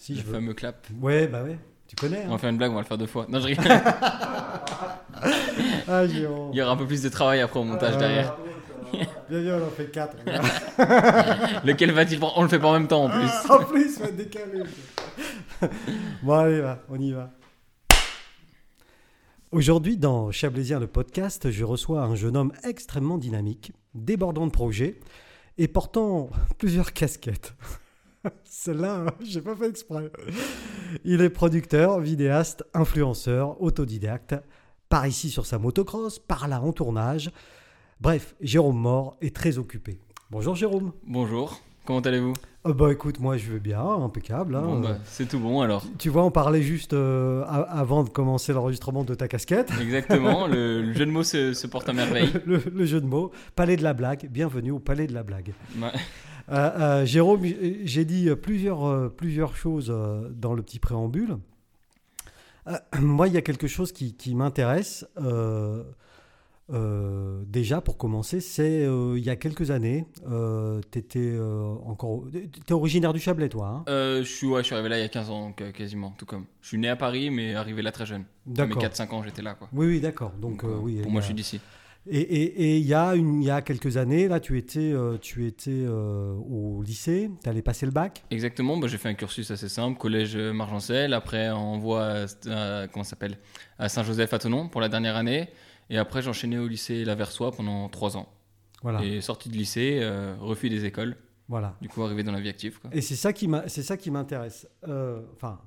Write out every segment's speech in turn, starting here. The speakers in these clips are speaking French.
Si Le je veux. fameux clap. Ouais, bah ouais. Tu connais. On Hein va faire une blague, on va le faire deux fois. Non, je rigole. ah. Il y aura un peu plus de travail après au montage Ah, derrière. Viens, viens, on en fait 4. Lequel va-t-il prendre? On le fait pas en même temps en plus. en plus, ça va décalé. bon, allez, va, on y va. Aujourd'hui, dans Chablaisien le podcast, je reçois un jeune homme extrêmement dynamique, débordant de projets et portant plusieurs casquettes. Celle-là, j'ai pas fait exprès. Il est producteur, vidéaste, influenceur, autodidacte, par ici sur sa motocross, par là en tournage. Bref, Jérôme Mort est très occupé. Bonjour Jérôme. Bonjour, comment allez-vous? Euh, bah écoute, moi je vais bien, impeccable. hein. Bon, bah, C'est tout bon alors. Tu vois, on parlait juste euh, avant de commencer l'enregistrement de ta casquette. Exactement, le, le jeu de mots se, se porte à merveille. Le, le jeu de mots, palais de la blague. Bienvenue au palais de la blague. Ouais. Euh, euh, Jérôme, j'ai dit plusieurs, euh, plusieurs choses euh, dans le petit préambule. Euh, moi, il y a quelque chose qui, qui m'intéresse. euh, euh, déjà, pour commencer, c'est euh, il y a quelques années. tu étais encore. T'es originaire du Chablais, toi hein? Euh, je, suis, ouais, je suis arrivé là il y a 15 ans, donc, euh, quasiment, tout comme. Je suis né à Paris, mais arrivé là très jeune. À mes D'accord. 4-5 ans, j'étais là. Quoi. Oui, oui, d'accord. Donc, Donc, euh, euh, oui. pour moi, a- je suis d'ici. Et il y, a une- y a quelques années, là, tu étais, euh, tu étais euh, au lycée, tu allais passer le bac. Exactement, bah, j'ai fait un cursus assez simple, collège euh, Margencel, après envoi à, à- comment ça s'appelle à Saint-Joseph à Tonon pour la dernière année, et après j'ai enchaîné au lycée Laversois pendant 3 ans. Voilà. Et sorti de lycée, euh, refus des écoles, voilà. du coup arrivé dans la vie active. Quoi. Et c'est ça qui m'intéresse. Euh, Enfin,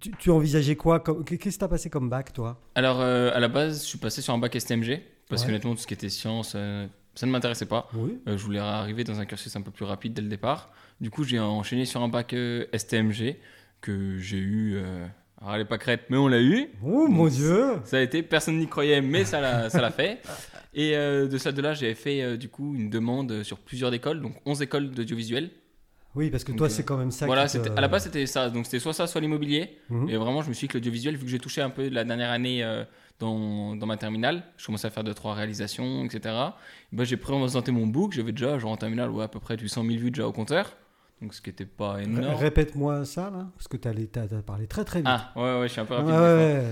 tu, tu envisageais quoi Qu'est-ce que tu as passé comme bac, toi? Alors euh, à la base, je suis passé sur un bac STMG, parce Ouais. qu'honnêtement tout ce qui était sciences, euh, ça ne m'intéressait pas. Oui. Euh, je voulais arriver dans un cursus un peu plus rapide dès le départ. Du coup, j'ai enchaîné sur un bac euh, STMG que j'ai eu. alors, elle pas crête, mais on l'a eu. Oh mon Dieu Ça a été, personne n'y croyait, mais ça l'a, fait. Et de ça de là, j'avais fait du coup une demande sur plusieurs écoles, donc 11 écoles d'audiovisuel. Oui, parce que Donc, toi, euh, c'est quand même ça. Voilà, qui te- c'était, à la base c'était ça. Donc c'était soit ça, soit l'immobilier. Mhm. Et vraiment, je me suis dit que l'audiovisuel, vu que j'ai touché un peu la dernière année euh, dans, dans ma terminale, je commençais à faire 2-3 réalisations, etc. Et ben, j'ai présenté mon book, j'avais déjà, genre en terminale, ouais, à peu près 800 000 vues déjà au compteur. Donc ce qui n'était pas énorme. Répète-moi ça, là, parce que tu as, parlé très très vite. Ah, ouais, ouais, je suis un peu rapide. ouais,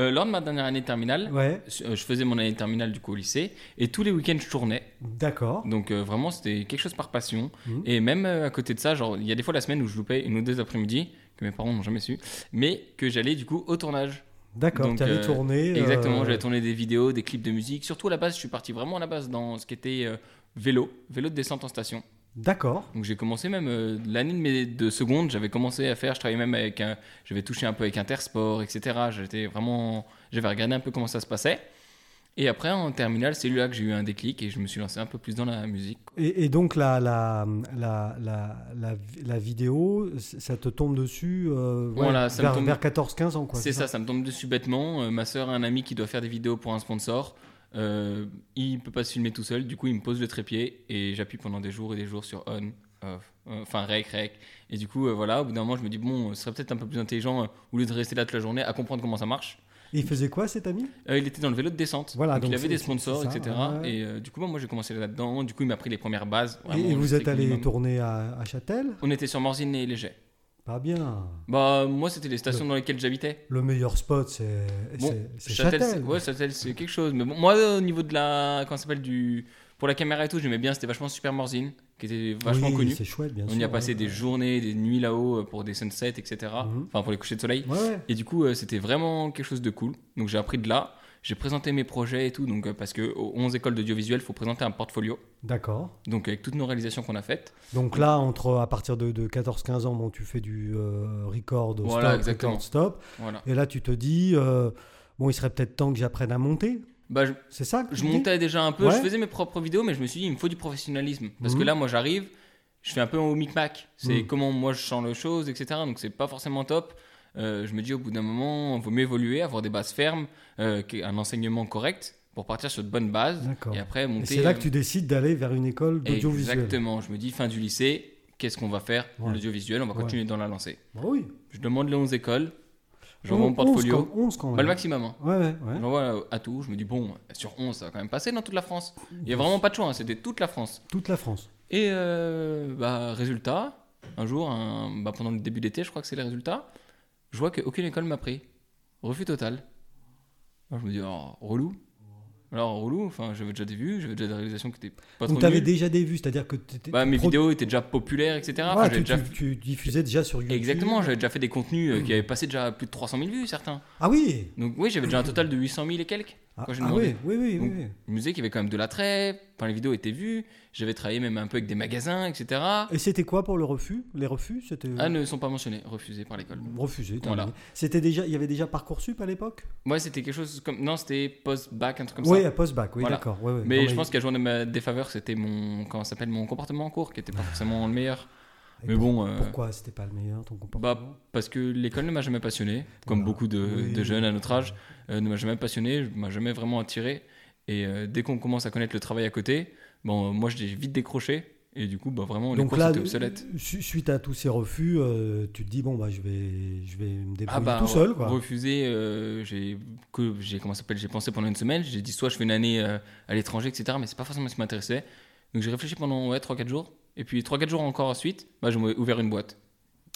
Euh, lors de ma dernière année de terminale, ouais. euh, je faisais mon année de terminale du coup au lycée, et tous les week-ends, je tournais. D'accord. Donc euh, vraiment, c'était quelque chose par passion. Mhm. Et même euh, à côté de ça, genre, il y a des fois la semaine où je loupais une ou deux après-midi, que mes parents n'ont jamais su, mais que j'allais du coup au tournage. D'accord, Donc, tu allais tourner. Exactement, j'allais tourner des vidéos, des clips de musique. Surtout à la base, je suis parti vraiment à la base dans ce qui était vélo, vélo de descente en station. D'accord. Donc j'ai commencé même euh, l'année de mes deux secondes, j'avais commencé à faire, je travaillais même avec un, j'avais touché un peu avec Intersport, etc. J'étais vraiment, j'avais regardé un peu comment ça se passait. Et après en terminale, c'est là que j'ai eu un déclic et je me suis lancé un peu plus dans la musique. Et, et donc, la, la, la, la, vidéo, ça te tombe dessus euh, ouais, Voilà, ça me vers, tombe- vers 14-15 ans, quoi. C'est ça, ça me tombe dessus bêtement. Euh, ma soeur a un ami qui doit faire des vidéos pour un sponsor. Euh, il peut pas se filmer tout seul, du coup il me pose le trépied et j'appuie pendant des jours et des jours sur on, off, euh, enfin rec, rec. Et du coup, euh, voilà, au bout d'un moment, je me dis, bon, ce serait peut-être un peu plus intelligent, euh, au lieu de rester là toute la journée, à comprendre comment ça marche. Et il faisait quoi, cet ami? Euh, il était dans le vélo de descente, Voilà, donc, donc il avait des sponsors, ça, etc. Et euh, du coup, moi j'ai commencé là-dedans, du coup il m'a pris les premières bases. Et, vraiment et le vous êtes allé tourner à, à Châtel? On était sur Morzine et Léger. Pas bien. Bah, moi c'était les stations dans lesquelles j'habitais. Le meilleur spot, c'est Bon, Châtel, ouais, Châtel, c'est quelque chose. Mais bon, moi, au niveau de la. Comment ça s'appelle du... Pour la caméra et tout, j'aimais bien. C'était vachement Super Morzine, qui était vachement Oui, connu. C'est chouette, bien On sûr. y a passé ouais, des ouais. journées, des nuits là-haut euh, pour des sunsets, etc. Mhm. Enfin, pour les couchers de soleil. Ouais, ouais. Et du coup, euh, c'était vraiment quelque chose de cool. Donc, j'ai appris de là. J'ai présenté mes projets et tout. Donc, euh, parce que aux 11 écoles d'audiovisuel, il faut présenter un portfolio. D'accord. Donc, avec toutes nos réalisations qu'on a faites. Donc là, entre à partir de, de 14-15 ans, bon, tu fais du euh, record, Voilà, stop, exactement. record, stop. Voilà. Et là, tu te dis, euh, bon, il serait peut-être temps que j'apprenne à monter. Bah, C'est ça que je montais déjà un peu. Ouais. Je faisais mes propres vidéos, mais je me suis dit, il me faut du professionnalisme. Parce Mhm. que là, moi, j'arrive. Je fais un peu au micmac. C'est Mhm. comment moi je sens les choses, etc. Donc c'est pas forcément top. Euh, je me dis au bout d'un moment, il vaut mieux évoluer, avoir des bases fermes, euh, un enseignement correct pour partir sur de bonnes bases. Et après monter. c'est là euh, que tu décides d'aller vers une école d'audiovisuel. Exactement. Je me dis fin du lycée, qu'est-ce qu'on va faire Ouais. L'audiovisuel, on va Ouais. continuer dans la lancée. Bah oui. Je demande les 11 écoles. J'envoie mon 11 portfolio. quand- 11 quand même. Pas le maximum. hein. Ouais, ouais. J'envoie euh, à tout. Je me dis, bon, sur 11, ça va quand même passer dans toute la France. Il n'y a vraiment pas de choix, hein, c'était toute la France. Toute la France. Et euh, bah, résultat, un jour, un- bah, pendant le début d'été, je crois que c'est les résultats, je vois qu'aucune école m'a pris. Refus total. Alors je me dis, oh, relou. Alors, relou, enfin, j'avais déjà des vues, j'avais déjà des réalisations qui étaient pas Donc trop tu avais nulles. déjà des vues, c'est-à-dire que t'étais- Bah, mes pro- vidéos étaient déjà populaires, etc. Ouais, Enfin, j'avais tu, déjà... tu- tu diffusais déjà sur YouTube. Exactement, j'avais déjà fait des contenus euh, qui avaient passé déjà plus de 300 000 vues, certains. Ah oui Donc oui, j'avais déjà un total de 800 000 et quelques. Ah, Quand j'ai ah oui, oui, oui, oui, Donc, oui. Qu'il y avait quand même de l'attrait, enfin, les vidéos étaient vues, j'avais travaillé même un peu avec des magasins, etc. Et c'était quoi pour le refus? Les refus, c'était Ah, ne sont pas mentionnés, refusés par l'école. refusé. Voilà. C'était déjà, il y avait déjà parcoursup à l'époque? Ouais, c'était quelque chose comme. Non, c'était post-bac, un truc comme Oui, ça. à post-bac, oui, Voilà. d'accord. ouais. Mais je pense qu'à joué de ma défaveur, c'était mon. Comment s'appelle Mon comportement en cours, qui était pas forcément le meilleur. Et Mais pour- bon. euh, Pourquoi c'était pas le meilleur ton comportement? Bah, parce que l'école ne m'a jamais passionné, comme Voilà. beaucoup de, Oui. de jeunes à notre âge, euh, ne m'a jamais passionné, ne m'a jamais vraiment attiré. Et euh, dès qu'on commence à connaître le travail à côté, bon, euh, moi, j'ai vite décroché. Et du coup, bah, vraiment, les Donc cours, là, obsolète. su- suite à tous ces refus, euh, tu te dis bon bah je vais, je vais me débrouiller Ah bah, tout seul quoi. refuser, euh, j'ai pensé pendant une semaine, j'ai dit soit je fais une année euh, à l'étranger, etc. Mais c'est pas forcément ce qui m'intéressait. Donc j'ai réfléchi pendant ouais, 3-4 jours. Et puis 3-4 jours encore ensuite, bah, j'ai ouvert une boîte.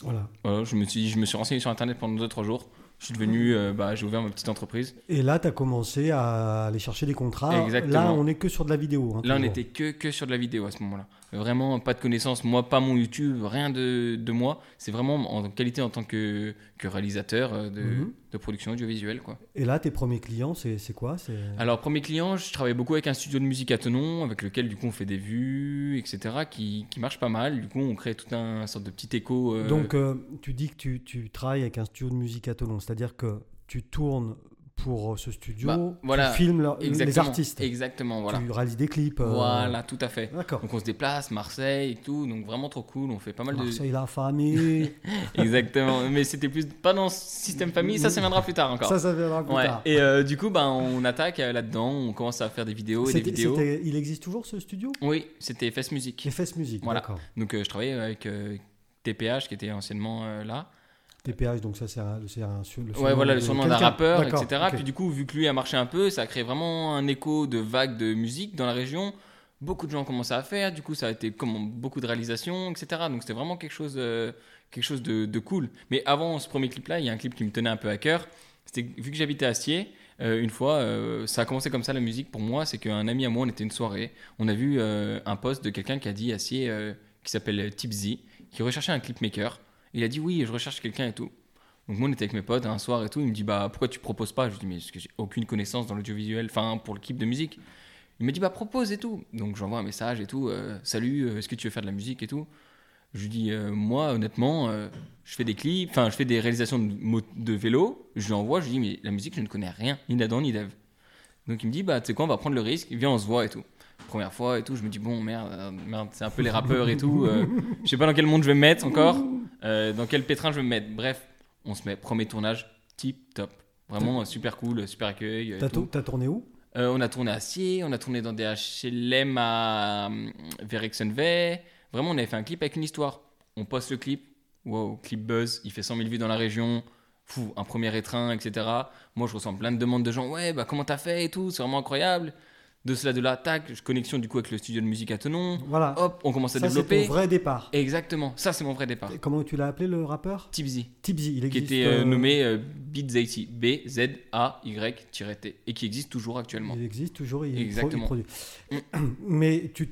Voilà. Voilà, je me suis, je me suis renseigné sur internet pendant 2-3 jours. Je suis devenu, euh, bah, j'ai ouvert ma petite entreprise. Et là, tu as commencé à aller chercher des contrats. Exactement. Là, on est que sur de la vidéo. hein, Là, on toujours. était que, que sur de la vidéo à ce moment-là. Vraiment, pas de connaissances. Moi, pas mon YouTube, rien de, de moi. C'est vraiment en qualité en tant que, que réalisateur euh, de, Mhm. de production audiovisuelle. Quoi. Et là, tes premiers clients, c'est c'est quoi? C'est Alors, premier client, je travaille beaucoup avec un studio de musique à Tenon, avec lequel, du coup, on fait des vues, etc., qui, qui marche pas mal. Du coup, on crée tout un sorte de petit écho. euh, Donc, euh, tu dis que tu, tu travailles avec un studio de musique à Toulon, c'est-à-dire que tu tournes pour ce studio, Bah, voilà, tu filmes les artistes, Exactement, voilà. tu réalises des clips. euh, Voilà, tout à fait. D'accord. Donc, on se déplace, Marseille et tout. Donc, vraiment trop cool. On fait pas mal de. Marseille, la famille. Exactement. Mais c'était plus pas dans ce système famille. Ça, ça viendra plus tard encore. ça, ça viendra plus Ouais. tard. Et euh, du coup, bah, on attaque euh, là-dedans, on commence à faire des vidéos et des vidéos. Il existe toujours ce studio? Oui, c'était FS Music. FS Music, Voilà. d'accord. Donc euh, je travaillais avec euh, TPH qui était anciennement euh, là. TPH, donc ça, c'est un, un le Ouais, voilà, le surnom d'un rappeur, etc. Puis du coup, vu que lui a marché un peu, ça a créé vraiment un écho de vagues de musique dans la région. Beaucoup de gens ont commencé à faire, du coup, ça a été comme beaucoup de réalisations, etc. Donc c'était vraiment quelque chose, euh, quelque chose de, de cool. Mais avant ce premier clip-là, il y a un clip qui me tenait un peu à cœur. C'était vu que j'habitais à Acier, euh, une fois, euh, ça a commencé comme ça la musique pour moi. C'est qu'un ami à moi, on était une soirée, on a vu euh, un post de quelqu'un qui a dit Acier, qui s'appelle Tipsy, qui recherchait un clipmaker. Il a dit oui, je recherche quelqu'un et tout. Donc moi on était avec mes potes un soir et tout, il me dit bah pourquoi tu proposes pas? Je lui dis mais parce que j'ai aucune connaissance dans l'audiovisuel, enfin pour le clip de musique. Il me dit bah propose et tout. Donc j'envoie un message et tout, euh, salut, euh, est-ce que tu veux faire de la musique et tout? Je lui dis euh, moi honnêtement, je fais des clips, enfin je fais des réalisations de, de vélo, je lui envoie, je lui dis mais la musique je ne connais rien, ni d'Adam ni d'Eve. Donc il me dit bah tu sais quoi on va prendre le risque, viens on se voit et tout. Première fois et tout, je me dis bon merde, euh, merde c'est un peu les rappeurs et tout, euh, je sais pas dans quel monde je vais me mettre encore, euh, dans quel pétrin je vais me mettre. Bref, on se met, premier tournage, tip top. Vraiment euh, super cool, super accueil. euh, T'as tourné où? On a tourné à Scier, on a tourné dans des HLM à Verexenvey. Vraiment, on avait fait un clip avec une histoire. On poste le clip, wow, clip buzz, il fait 100 000 vues dans la région, fou, un premier étreint, etc. Moi, je reçois plein de demandes de gens, ouais, bah comment t'as fait et tout, c'est vraiment incroyable. De cela, de là, tac, je- connexion du coup avec le studio de musique à Tenon. Voilà. Hop, on commence à ça, c'est développer. ton vrai départ. Exactement, ça c'est mon vrai départ. Et Comment tu l'as appelé le rappeur Tipsy Tipsy, il qui existe. était euh, euh, nommé euh, Beat B-Z-A-Y-T, et qui existe toujours actuellement. Il existe toujours, il, Exactement. il produit. Mais tu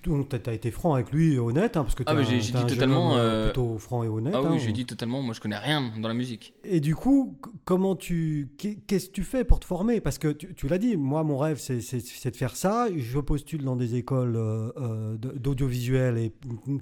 as été franc avec lui, honnête, hein, parce que Ah, mais un- j'ai- dit un totalement, euh, plutôt franc et honnête. Ah oui, hein. j'ai dit totalement, moi je connais rien dans la musique. Et du coup, comment tu, qu'est- qu'est-ce que tu fais pour te former? Parce que tu, tu l'as dit, moi mon rêve c'est, c'est- c'est de faire ça. Je postule dans des écoles euh, euh, d'audiovisuel et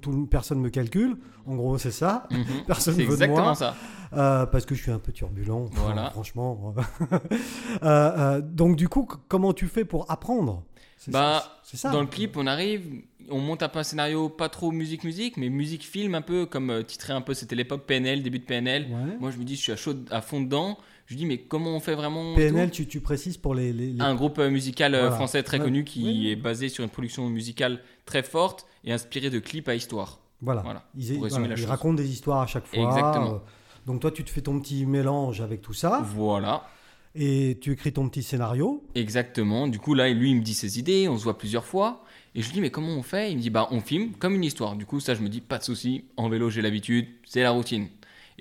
tout, personne me calcule. En gros, c'est ça. Mhm. Personne ne veut de exactement moi. ça. Euh, parce que je suis un peu turbulent, Voilà. franchement. Euh, donc du coup, comment tu fais pour apprendre? Bah, c'est ça. Dans le clip, on arrive, on monte un peu un scénario pas trop musique-musique, mais musique-film un peu, comme titré un peu, c'était l'époque PNL, début de PNL. Ouais. Moi je me dis, je suis à, chaud, à fond dedans. Je dis, mais comment on fait vraiment PNL, tu, tu précises pour les, les- les- Un groupe euh, musical euh, Voilà. français très Ouais. connu qui Oui. est basé sur une production musicale très forte et inspiré de clips à histoire. Voilà. Voilà, Ils, voilà, racontent des histoires à chaque fois. Exactement. Euh, Donc toi, tu te fais ton petit mélange avec tout ça Voilà. et tu écris ton petit scénario. Exactement. Du coup, là, lui, il me dit ses idées, on se voit plusieurs fois. Et je lui dis, mais comment on fait? Il me dit, bah, on filme comme une histoire. Du coup, ça, je me dis, pas de souci. En vélo, j'ai l'habitude. C'est la routine.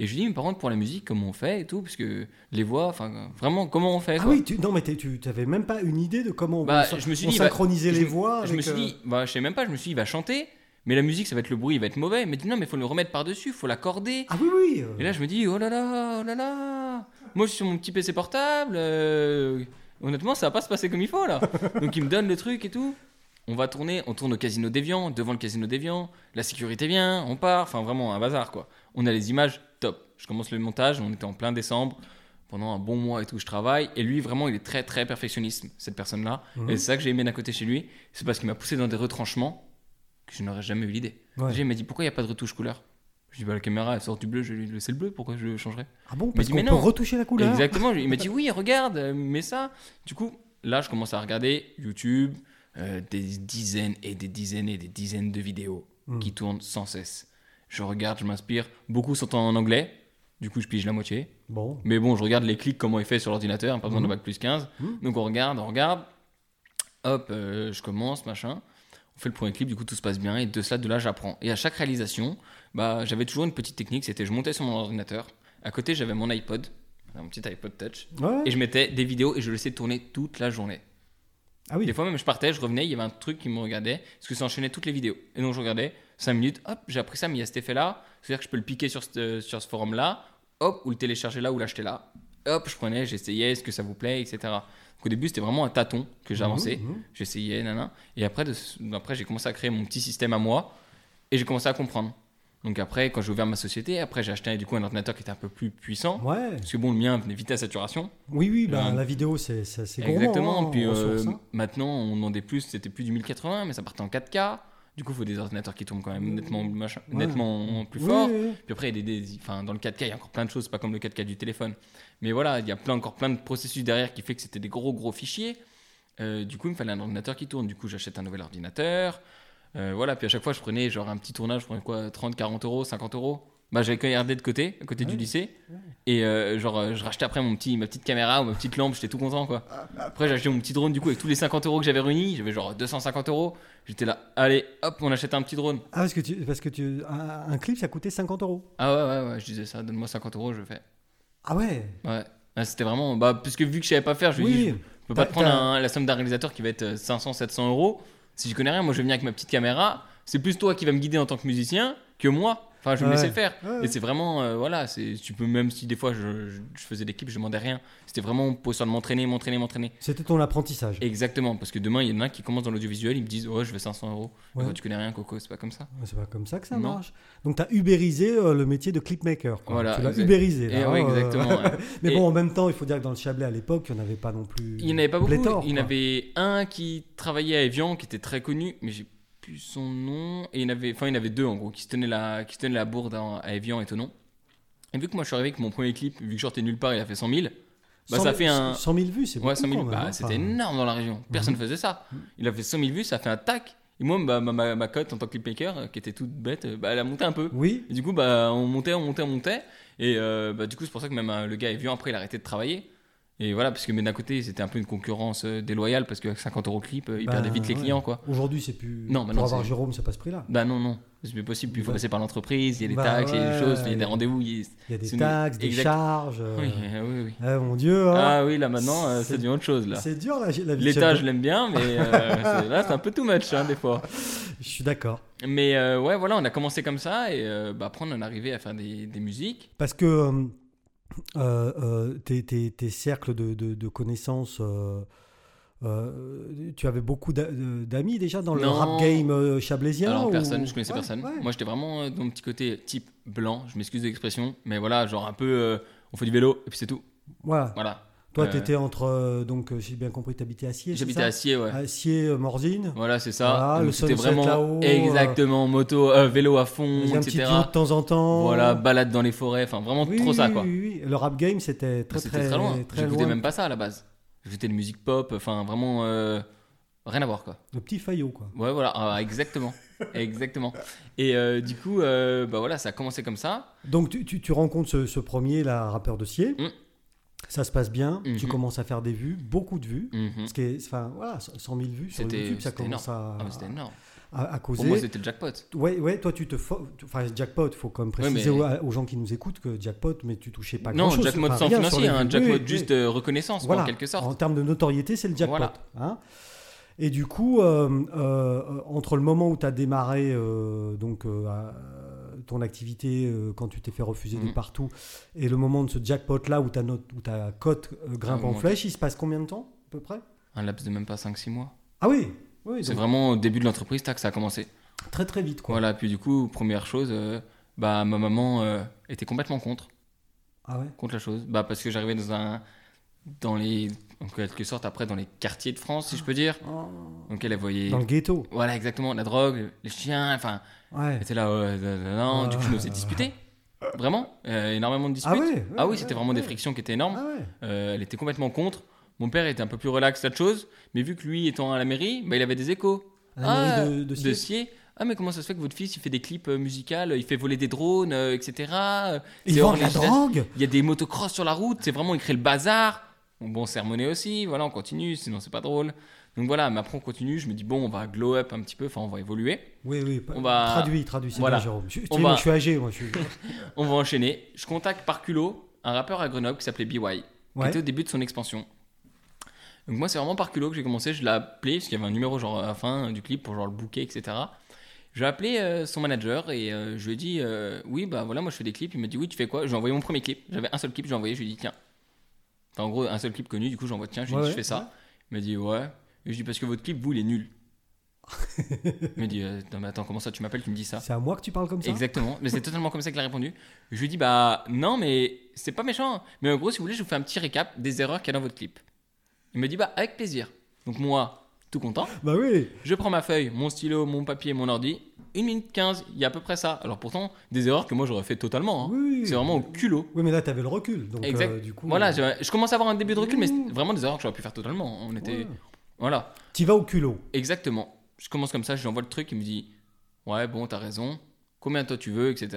Et je lui dis, mais par contre, pour la musique, comment on fait et tout Parce que les voix, enfin, vraiment, comment on fait Ah quoi oui, tu, non, mais tu n'avais même pas une idée de comment Bah, on, je me suis on dit, bah, synchronisait je- les voix. Je me suis euh, dit, bah, je sais même pas, je me suis dit, il va chanter. Mais la musique, ça va être le bruit, il va être mauvais. Il m'a dit, non, mais il faut le remettre par-dessus, il faut l'accorder. Ah oui, oui. euh, Et là, je me dis, oh là là, oh là là. Moi, je suis sur mon petit PC portable. euh, honnêtement, ça va pas se passer comme il faut là. Donc, il me donne le truc et tout. On va tourner, on tourne au casino d'Evian, devant le casino d'Evian. La sécurité vient, on part. Enfin, vraiment un bazar quoi. On a les images. Je commence le montage, on était en plein décembre. Pendant un bon mois et tout, je travaille. Et lui, vraiment, il est très très perfectionniste, cette personne-là. Mhm. Et c'est ça que j'ai aimé d'un côté chez lui. C'est parce qu'il m'a poussé dans des retranchements que je n'aurais jamais eu l'idée. ouais. Il m'a dit, pourquoi il n'y a pas de retouche couleur? Je dis, bah, la caméra, elle sort du bleu, je lui le bleu, pourquoi je le changerais? Ah bon? Parce qu'on peut retoucher la couleur. Exactement. Il m'a dit oui, regarde, mets ça. Du coup, là, je commence à regarder YouTube, euh, des dizaines et des dizaines et des dizaines de vidéos Hmm. qui tournent sans cesse. Je regarde, je m'inspire. Beaucoup sont en anglais. Du coup, je pige la moitié. Bon. Mais bon, je regarde les clics, comment il fait sur l'ordinateur. Pas besoin Mhm. de bac plus 15. Mhm. Donc, on regarde, on regarde. Hop, euh, je commence, machin. On fait le premier clip, du coup, tout se passe bien. Et de cela, de là, j'apprends. Et à chaque réalisation, bah, j'avais toujours une petite technique. C'était je montais sur mon ordinateur. À côté, j'avais mon iPod, un petit iPod Touch. Ouais. Et je mettais des vidéos et je laissais tourner toute la journée. Ah oui. Des fois même je partais, je revenais, il y avait un truc qui me regardait, parce que ça enchaînait toutes les vidéos. Et donc je regardais 5 minutes, hop, j'ai appris ça, mais il y a cet effet-là. C'est-à-dire que je peux le piquer sur ce, sur ce forum-là, hop, ou le télécharger là, ou l'acheter là. Hop, je prenais, j'essayais, est-ce que ça vous plaît, etc. Donc au début c'était vraiment un tâton que j'avançais, Mhm, mhm. j'essayais, nana. Et après, de, après j'ai commencé à créer mon petit système à moi, et j'ai commencé à comprendre. Donc après, quand j'ai ouvert ma société, après j'ai acheté du coup un ordinateur qui était un peu plus puissant. Ouais. Parce que bon, le mien venait vite à saturation. Oui, oui, Euh, la vidéo, c'est c'est gourmand. Exactement. hein, Puis euh, hein. maintenant, on demandait plus. C'était plus du 1080, mais ça partait en 4K. Du coup, il faut des ordinateurs qui tournent quand même nettement, machin- Ouais. nettement plus fort. oui, oui. Puis après, il y a des, des- enfin, dans le 4K, il y a encore plein de choses. Pas comme le 4K du téléphone. Mais voilà, il y a plein, encore plein de processus derrière qui fait que c'était des gros, gros fichiers. Euh, du coup, il me fallait un ordinateur qui tourne. Du coup, j'achète un nouvel ordinateur. Euh, voilà, puis à chaque fois, je prenais genre un petit tournage, je prenais quoi 30, 40 euros, 50 euros. Bah, j'avais RD de côté, à côté du Ouais. lycée. Et euh, genre, euh, je rachetais après mon petit, ma petite caméra ou ma petite lampe, j'étais tout content quoi. Après, j'ai acheté mon petit drone du coup avec tous les 50 euros que j'avais réunis. J'avais genre 250 euros. J'étais là, allez, hop, on achète un petit drone. Ah, parce que, tu, parce que tu, un, un clip, ça coûtait 50 euros. Ah ouais, ouais, ouais, je disais ça, donne-moi 50 euros, je fais. Ah ouais Ouais. Ah, C'était vraiment. Bah, parce que vu que je savais pas faire, je Oui. je peux pas te prendre un- la somme d'un réalisateur qui va être 500, 700 euros. Si je connais rien, moi je viens avec ma petite caméra. C'est plus toi qui va me guider en tant que musicien que moi. Enfin, je me Ouais. le faire. Ouais. Et c'est vraiment, euh, voilà, c'est, tu peux même si des fois je, je- je faisais des clips, je demandais rien. C'était vraiment pour ça de m'entraîner, m'entraîner, m'entraîner. C'était ton apprentissage. Exactement, parce que demain il y en a qui commencent dans l'audiovisuel, ils me disent, ouais, je veux 500 euros. Ouais. Tu connais rien, Coco, c'est pas comme ça. C'est pas comme ça que ça Non. marche. Donc, tu as ubérisé euh, le métier de clipmaker. quoi. Voilà, Tu l'as ubérisé. Là, ouais, hein, euh, exactement. Mais Et- bon, en même temps, il faut dire que dans le Chablais à l'époque, il n'y en avait pas non plus. Il n'y en avait pas beaucoup. pléthore, il y en avait un qui travaillait à Evian, qui était très connu, mais j'ai plus son nom. Et il y en avait, enfin, il y en avait deux en gros, qui se tenaient la, qui se tenaient la bourde à Evian et Tonon. Et vu que moi je suis arrivé avec mon premier clip, vu que je sortais nulle part, il a fait 100 000. Bah, 100 ça 000 fait un. 100 000 vues, c'est beaucoup. Ouais, 100 000. quand même, Bah, hein. c'était énorme dans la région. Personne Mhm. faisait ça. Il a fait 100 000 vues, ça fait un tac. Et moi, bah, ma, ma, ma cote en tant que clipmaker, euh, qui était toute bête, euh, bah, elle a monté un peu. Oui. Et du coup, bah, on montait, on montait, on montait. Et euh, bah, du coup, c'est pour ça que même euh, le gars est venu après, il a arrêté de travailler. Et voilà, parce que mais d'un côté, c'était un peu une concurrence euh, déloyale, parce que 50 euros clip, euh, il Bah, perdait vite les ouais. clients, quoi. Aujourd'hui, c'est plus. Non, pour maintenant, avoir Jérôme, c'est pas ce prix-là. Bah non, non, c'est plus possible. Puis il faut Bah. passer par l'entreprise, il y a des Bah taxes, il y a des ouais, choses, il y a des rendez-vous. il y a- des C'est une- taxes, des exact- charges. euh, Oui, oui, oui. ah, mon Dieu. hein. Ah oui, là maintenant, euh, C'est- du autre chose, là. C'est dur la, la vie L'État, je l'aime bien, mais là, c'est un peu too much, hein, des fois. Je suis d'accord. Mais ouais, voilà, on a commencé comme ça, et bah, après, on en est arrivé à faire des, des musiques. Parce que euh, euh, tes, tes- tes cercles de, de- de connaissances, euh, tu avais beaucoup d'a- d'amis déjà dans le Non. rap game chablaisien Alors, ou- personne, je connaissais Ouais, personne. ouais. Moi, j'étais vraiment dans mon petit côté type blanc, je m'excuse de l'expression, mais voilà, genre un peu, euh, on fait du vélo, et puis c'est tout. Voilà. Voilà. Toi, tu étais entre. euh, donc, euh, j'ai bien compris, tu habitais à Sier. J'habitais à Sier, ouais. À Sier, euh, Morzine. Voilà, c'est ça. Voilà, c'était vraiment exactement moto, euh, vélo à fond, un etc. petit duo de temps en temps. Voilà, balade dans les forêts, enfin vraiment Oui, trop ça oui, quoi. Oui, oui, Le rap game, c'était très, C'était très, très, loin. J'écoutais même pas ça à la base. J'écoutais de musique pop, enfin vraiment euh, rien à voir quoi. Le petit faillot, quoi. Ouais, voilà, ah, exactement. exactement. Et euh, du coup, euh, bah voilà, ça a commencé comme ça. Donc, tu, tu- tu rencontres ce, ce premier, là, rappeur de Sier. Mm. Ça se passe bien, tu Mhm. commences à faire des vues, beaucoup de vues. Mhm. Ce qui est, enfin, voilà, 100 000 vues sur YouTube, ça commence à, Ah, énorme. à, à Pour causer. moi, c'était le jackpot. Ouais, ouais, toi tu te. Enfin, jackpot, il faut quand même Ouais, préciser mais- aux, aux gens qui nous écoutent que jackpot, mais tu touchais pas non, grand-chose. jackpot enfin, sans financier, un vues. jackpot juste de reconnaissance, quoi, Voilà, en quelque sorte. En termes de notoriété, c'est le jackpot. Voilà. hein. et du coup, euh, euh, entre le moment où tu as démarré euh, donc, euh, ton activité, euh, quand tu t'es fait refuser de Mhm. partout, et le moment de ce jackpot-là où ta, note, où ta cote euh, grimpe Ah, en flèche, il se passe combien de temps, à peu près? Un laps de même pas 5-6 mois. Ah oui, oui C'est donc vraiment au début de l'entreprise, tac, ça a commencé. très très vite. Quoi. Voilà, puis du coup, première chose, euh, bah, ma maman était complètement contre, Ah ouais? Contre la chose. Bah, parce que j'arrivais dans un. Dans les. En quelque sorte, après, dans les quartiers de France, si je peux dire. Donc elle, elle voyait. Dans le ghetto. Voilà, exactement, la drogue, les chiens, enfin. Ouais. Elle était là, non. Du coup, je nous ai disputé. Vraiment, euh, énormément de disputes. Ah ouais, ouais, Ah oui, c'était vraiment des frictions qui étaient énormes. Ah. Euh, elle était complètement contre. Mon père était un peu plus relax, tas de choses. Mais vu que lui, étant à la mairie, bah, il avait des échos. À la mairie Ah, de, de. Sier. Ah, mais comment ça se fait que votre fils, il fait des clips euh, musicaux, il fait voler des drones, euh, etc. c'est vendent la drogue Il y a des motocross sur la route, c'est vraiment, il crée le bazar. Bon, bon sermonné aussi, voilà, on continue, sinon c'est pas drôle. Donc voilà, mais après on continue, je me dis, bon, on va glow up un petit peu, enfin, on va évoluer. Oui, oui. On va- Traduis, traduis, c'est Voilà. bien, Jérôme. Je, tu On sais, moi, je suis âgé, moi. Je suis... On va enchaîner. Je contacte par culot un rappeur à Grenoble qui s'appelait BY, qui Ouais. était au début de son expansion. Donc moi, c'est vraiment par culot que j'ai commencé. Je l'ai appelé, parce qu'il y avait un numéro genre à la fin du clip pour genre le booker, etc. J'ai appelé euh, son manager et euh, je lui ai dit euh, Oui, bah voilà, moi je fais des clips. Il m'a dit Oui, tu fais quoi? Je lui ai envoyé mon premier clip. J'avais un seul clip, je lui ai envoyé. Je lui ai dit Tiens. Enfin, en gros, un seul clip connu. Du coup, j'envoie Tiens, je lui ouais, Je fais ça. Il m'a dit Ouais. Et je dis Parce que votre clip, vous, il est nul. il m'a dit euh, Non, mais attends, comment ça tu m'appelles Tu me dis ça C'est à moi que tu parles comme ça? Exactement, mais c'est totalement comme ça qu'il a répondu. Je lui dis bah non mais c'est pas méchant, mais en gros si vous voulez je vous fais un petit récap des erreurs qu'il y a dans votre clip. Il me dit bah avec plaisir. Donc moi tout content, Bah oui. je prends ma feuille, mon stylo, mon papier, mon ordi, 1 minute 15, il y a à peu près ça. Alors pourtant des erreurs que moi j'aurais fait totalement. hein. Oui. C'est vraiment au culot. Oui, mais là, t'avais le recul. Donc, Exact. euh, du coup. Voilà, euh, je, je commence à avoir un début de recul, mais vraiment des erreurs que j'aurais pu faire totalement. On était, ouais. voilà. T'y vas au culot. Exactement. Je commence comme ça, je lui envoie le truc, il me dit Ouais, bon, t'as raison, combien toi tu veux, etc.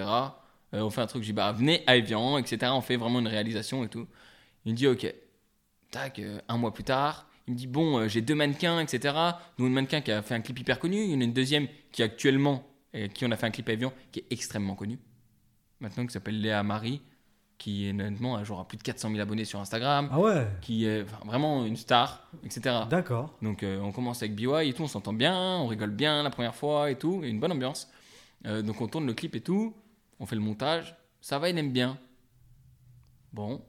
Euh, on fait un truc, je dis Bah, venez à Evian, etc. On fait vraiment une réalisation et tout. Il me dit Ok. Tac, un mois plus tard, il me dit Bon, euh, j'ai deux mannequins, etc. Nous, une mannequin qui a fait un clip hyper connu, il y en a une deuxième qui actuellement, euh, qui on a fait un clip à Evian, qui est extrêmement connu. Maintenant, qui s'appelle Léa Marie, qui est honnêtement a genre à plus de 400 000 abonnés sur Instagram, Ah ouais. qui est enfin, vraiment une star, etc. D'accord. Donc euh, on commence avec BY et tout, on s'entend bien, on rigole bien la première fois et tout, et une bonne ambiance. Euh, donc on tourne le clip et tout, on fait le montage, ça va, il aime bien. Bon,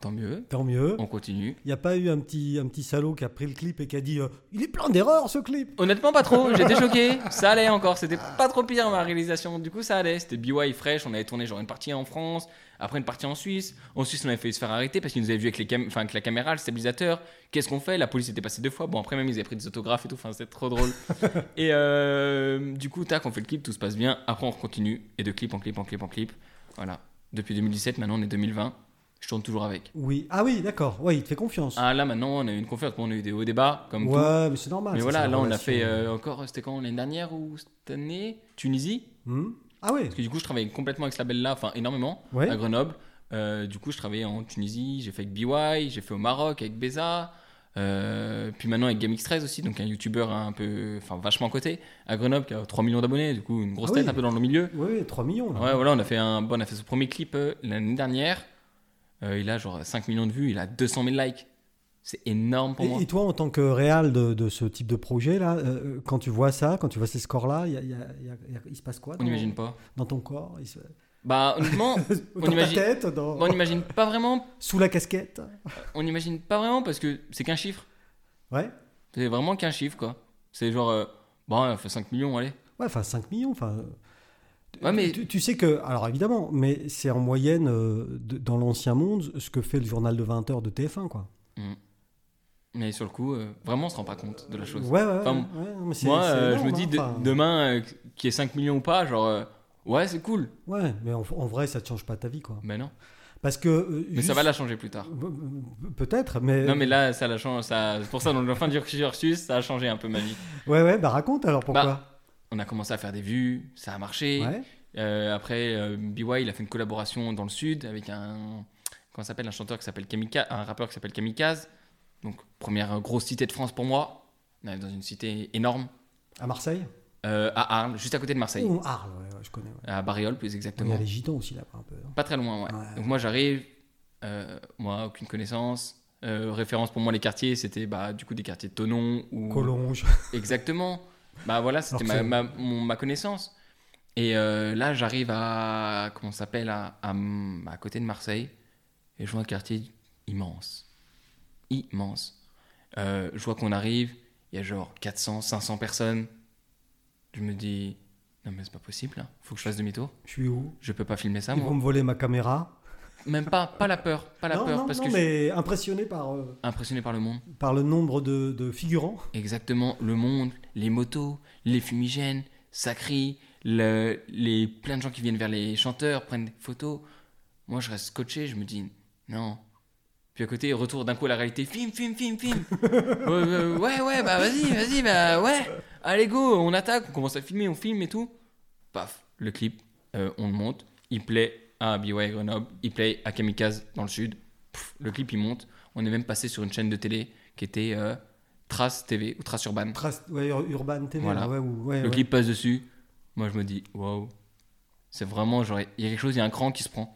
tant mieux, Tant mieux. on continue. Il n'y a pas eu un petit, un petit salaud qui a pris le clip et qui a dit euh, Il est plein d'erreurs ce clip. Honnêtement pas trop, j'étais choqué, ça allait encore, c'était pas trop pire ma réalisation, du coup ça allait, c'était BY fresh, on avait tourné genre une partie en France, après une partie en Suisse, en Suisse on avait failli se faire arrêter parce qu'ils nous avaient vu avec, les cam- enfin, avec la caméra, le stabilisateur, qu'est-ce qu'on fait? La police était passée deux fois, bon après même ils avaient pris des autographes et tout, enfin c'était trop drôle. et euh, du coup tac, on fait le clip, tout se passe bien, après on continue, et de clip en clip en clip en clip, voilà. Depuis 2017, maintenant on est 2020, je tourne toujours avec. Oui. Ah oui, d'accord. Ouais, il te fait confiance. Ah là maintenant on a eu une confiance, on a eu des hauts bas, comme tout. ouais, mais c'est normal. Mais ça, voilà, c'est là on a relation. fait euh, encore, c'était quand l'année dernière ou cette année? Tunisie Hmm Ah oui. Parce que du coup je travaillais complètement avec ce label là, enfin énormément, Ouais. à Grenoble. Euh, du coup je travaillais en Tunisie, j'ai fait avec BY, j'ai fait au Maroc avec Beza, euh, puis maintenant avec GameX13 aussi, donc un youtubeur un peu, enfin vachement à côté, à Grenoble qui a 3 millions d'abonnés, du coup une grosse Ah tête oui. un peu dans le milieu. Oui, 3 millions. Là. Ouais, voilà, on a fait un, bon, on a fait ce premier clip euh, l'année dernière. Euh, il a genre 5 millions de vues, il a 200 000 likes. C'est énorme pour moi. Et, et toi, en tant que réal de, de ce type de projet, là, euh, quand tu vois ça, quand tu vois ces scores-là, il se passe quoi On n'imagine pas. dans ton corps il se- Bah honnêtement, Dans ta imagine- tête dans- Bon, on n'imagine pas vraiment. Sous la casquette On n'imagine pas vraiment parce que c'est qu'un chiffre. Ouais. C'est vraiment qu'un chiffre, quoi. C'est genre, euh, bon, on fait 5 millions, allez. Ouais, enfin 5 millions. Enfin, Ouais, mais- tu, tu sais que, alors évidemment, mais c'est en moyenne euh, de- dans l'ancien monde ce que fait le journal de 20 heures de TF1, quoi. Mais sur le coup, euh, vraiment, on se rend pas compte de la chose. Ouais, ouais, ouais, Enfin, Moi, euh, je me dis, de- enfin, demain, qu'il y ait 5 millions ou pas, genre, ouais, c'est cool. Ouais, mais en, en vrai, ça te change pas ta vie, quoi. Mais non. Parce que. euh, Mais juste- ça va la changer plus tard. Peut-être, mais. Non, mais là, ça la change. Ça... C'est pour ça, dans la fin du cursus, ça a changé un peu ma vie. Ouais, ouais, bah raconte alors pourquoi? Bah, On a commencé à faire des vues, ça a marché. ouais. Euh, après, euh, BY, il a fait une collaboration dans le sud avec un. comment s'appelle, un chanteur qui s'appelle Kamikaze, un rappeur qui s'appelle Kamikaze. Donc, première grosse cité de France pour moi. On est dans une cité énorme. À Marseille? Euh, à Arles, juste à côté de Marseille. Ou Arles, ouais, ouais, je connais. À Bariol, plus Il y exactement. a les gitans aussi là-bas un peu. hein. Pas très loin, ouais. Donc moi j'arrive, euh, moi aucune connaissance. Référence pour moi les quartiers, c'était bah, du coup des quartiers de Tonon ou Collonges. exactement. Bah voilà, c'était ma, ma, mon- ma connaissance. Et euh, là j'arrive à comment ça s'appelle à, à, à côté de Marseille et je vois un quartier immense, immense. Euh, je vois qu'on arrive, il y a genre 400, 500 personnes. Je me dis non mais c'est pas possible, là. faut que je fasse demi-tour. Je suis où? Je peux pas filmer ça Ils moi. vont me voler ma caméra. Même pas, pas la peur, pas la non, peur, non, parce non, que je mais impressionné par, euh, impressionné par le monde. par le nombre de, de figurants. Exactement, le monde, les motos, les fumigènes, ça crie, le- les, plein de gens qui viennent vers les chanteurs, prennent des photos. Moi, je reste scotché, je me dis, non. Puis à côté, retour d'un coup à la réalité, film, film, film, film. ouais, ouais, ouais, ouais, bah vas-y, vas-y, bah ouais. Allez, go, on attaque, on commence à filmer, on filme et tout. Paf, le clip, euh, on le monte, il plaît à BY Grenoble, il plaît à Kamikaze dans le sud. Pff, le clip, il monte. On est même passé sur une chaîne de télé qui était euh, Trace TV ou Trace Urban. Trace, ouais, Ur- Urban TV. Voilà. ouais, ouais, Le clip passe dessus. Moi, je me dis, waouh. C'est vraiment, genre, il y a quelque chose, il y a un cran qui se prend.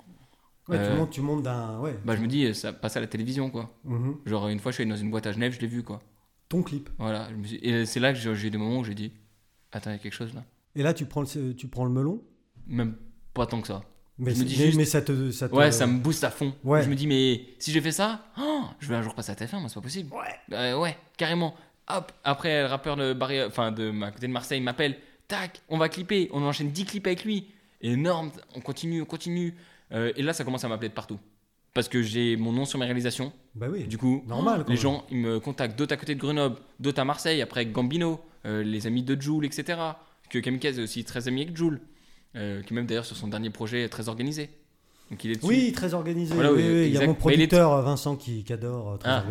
Ouais, tu euh, montes, tu montes d'un. Ouais. Bah, je me dis, ça passe à la télévision, quoi. Mhm. Genre, une fois, je suis allé dans une boîte à Genève, je l'ai vu, quoi. Ton clip. Voilà. je me suis- Et c'est là que j'ai j'ai eu des moments où j'ai dit, attends, il y a quelque chose là. Et là, tu prends le, tu prends le melon? Même pas tant que ça. Mais, Je me dis mais, juste- mais ça te. Ça te- Ouais, ça me booste à fond. Ouais. Je me dis, mais si j'ai fait ça, oh, je vais un jour passer à TF1, moi, c'est pas possible. Ouais. Euh, ouais, carrément. Hop, après, le rappeur de, Barry, enfin, de à côté de Marseille m'appelle. Tac, on va clipper. On enchaîne 10 clips avec lui. Énorme. On continue, on continue. Euh, et là, ça commence à m'appeler de partout. Parce que j'ai mon nom sur mes réalisations. Bah oui. Du coup, Normal, les même. gens, ils me contactent d'autres à côté de Grenoble, d'autres à Marseille, après Gambino, euh, les amis de Joule, etc. Que Kamikaze est aussi très ami avec Joule. Euh, qui même d'ailleurs sur son dernier projet est très organisé. Donc il est. Oui, très organisé. Voilà, oui, oui, Il y a mon est- producteur Vincent qui, qui adore. euh, Très Ah.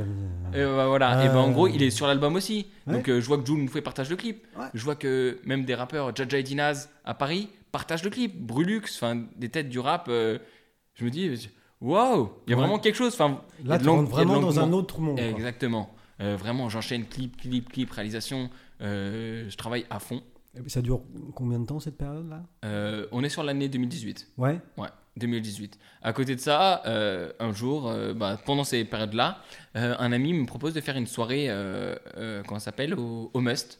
Euh, bah, voilà, et ben en gros, il est sur l'album aussi. ouais. Donc je vois que Jules nous fait partage le clip. Ouais. Je vois que même des rappeurs, Jaja et Dinaz à Paris, partagent le clip. Brulux, enfin des têtes du rap. je me dis, waouh, il y a Ouais. vraiment quelque chose. Enfin, Là, tu rentres vraiment dans un autre monde. Exactement. Vraiment, j'enchaîne clip, clip, clip, réalisation. Je travaille à fond. Et Ça dure combien de temps cette période-là? Euh, on est sur l'année 2018. Ouais. Ouais, 2018. À côté de ça, euh, un jour, euh, bah, pendant ces périodes-là, un ami me propose de faire une soirée, comment ça s'appelle, au, au Must.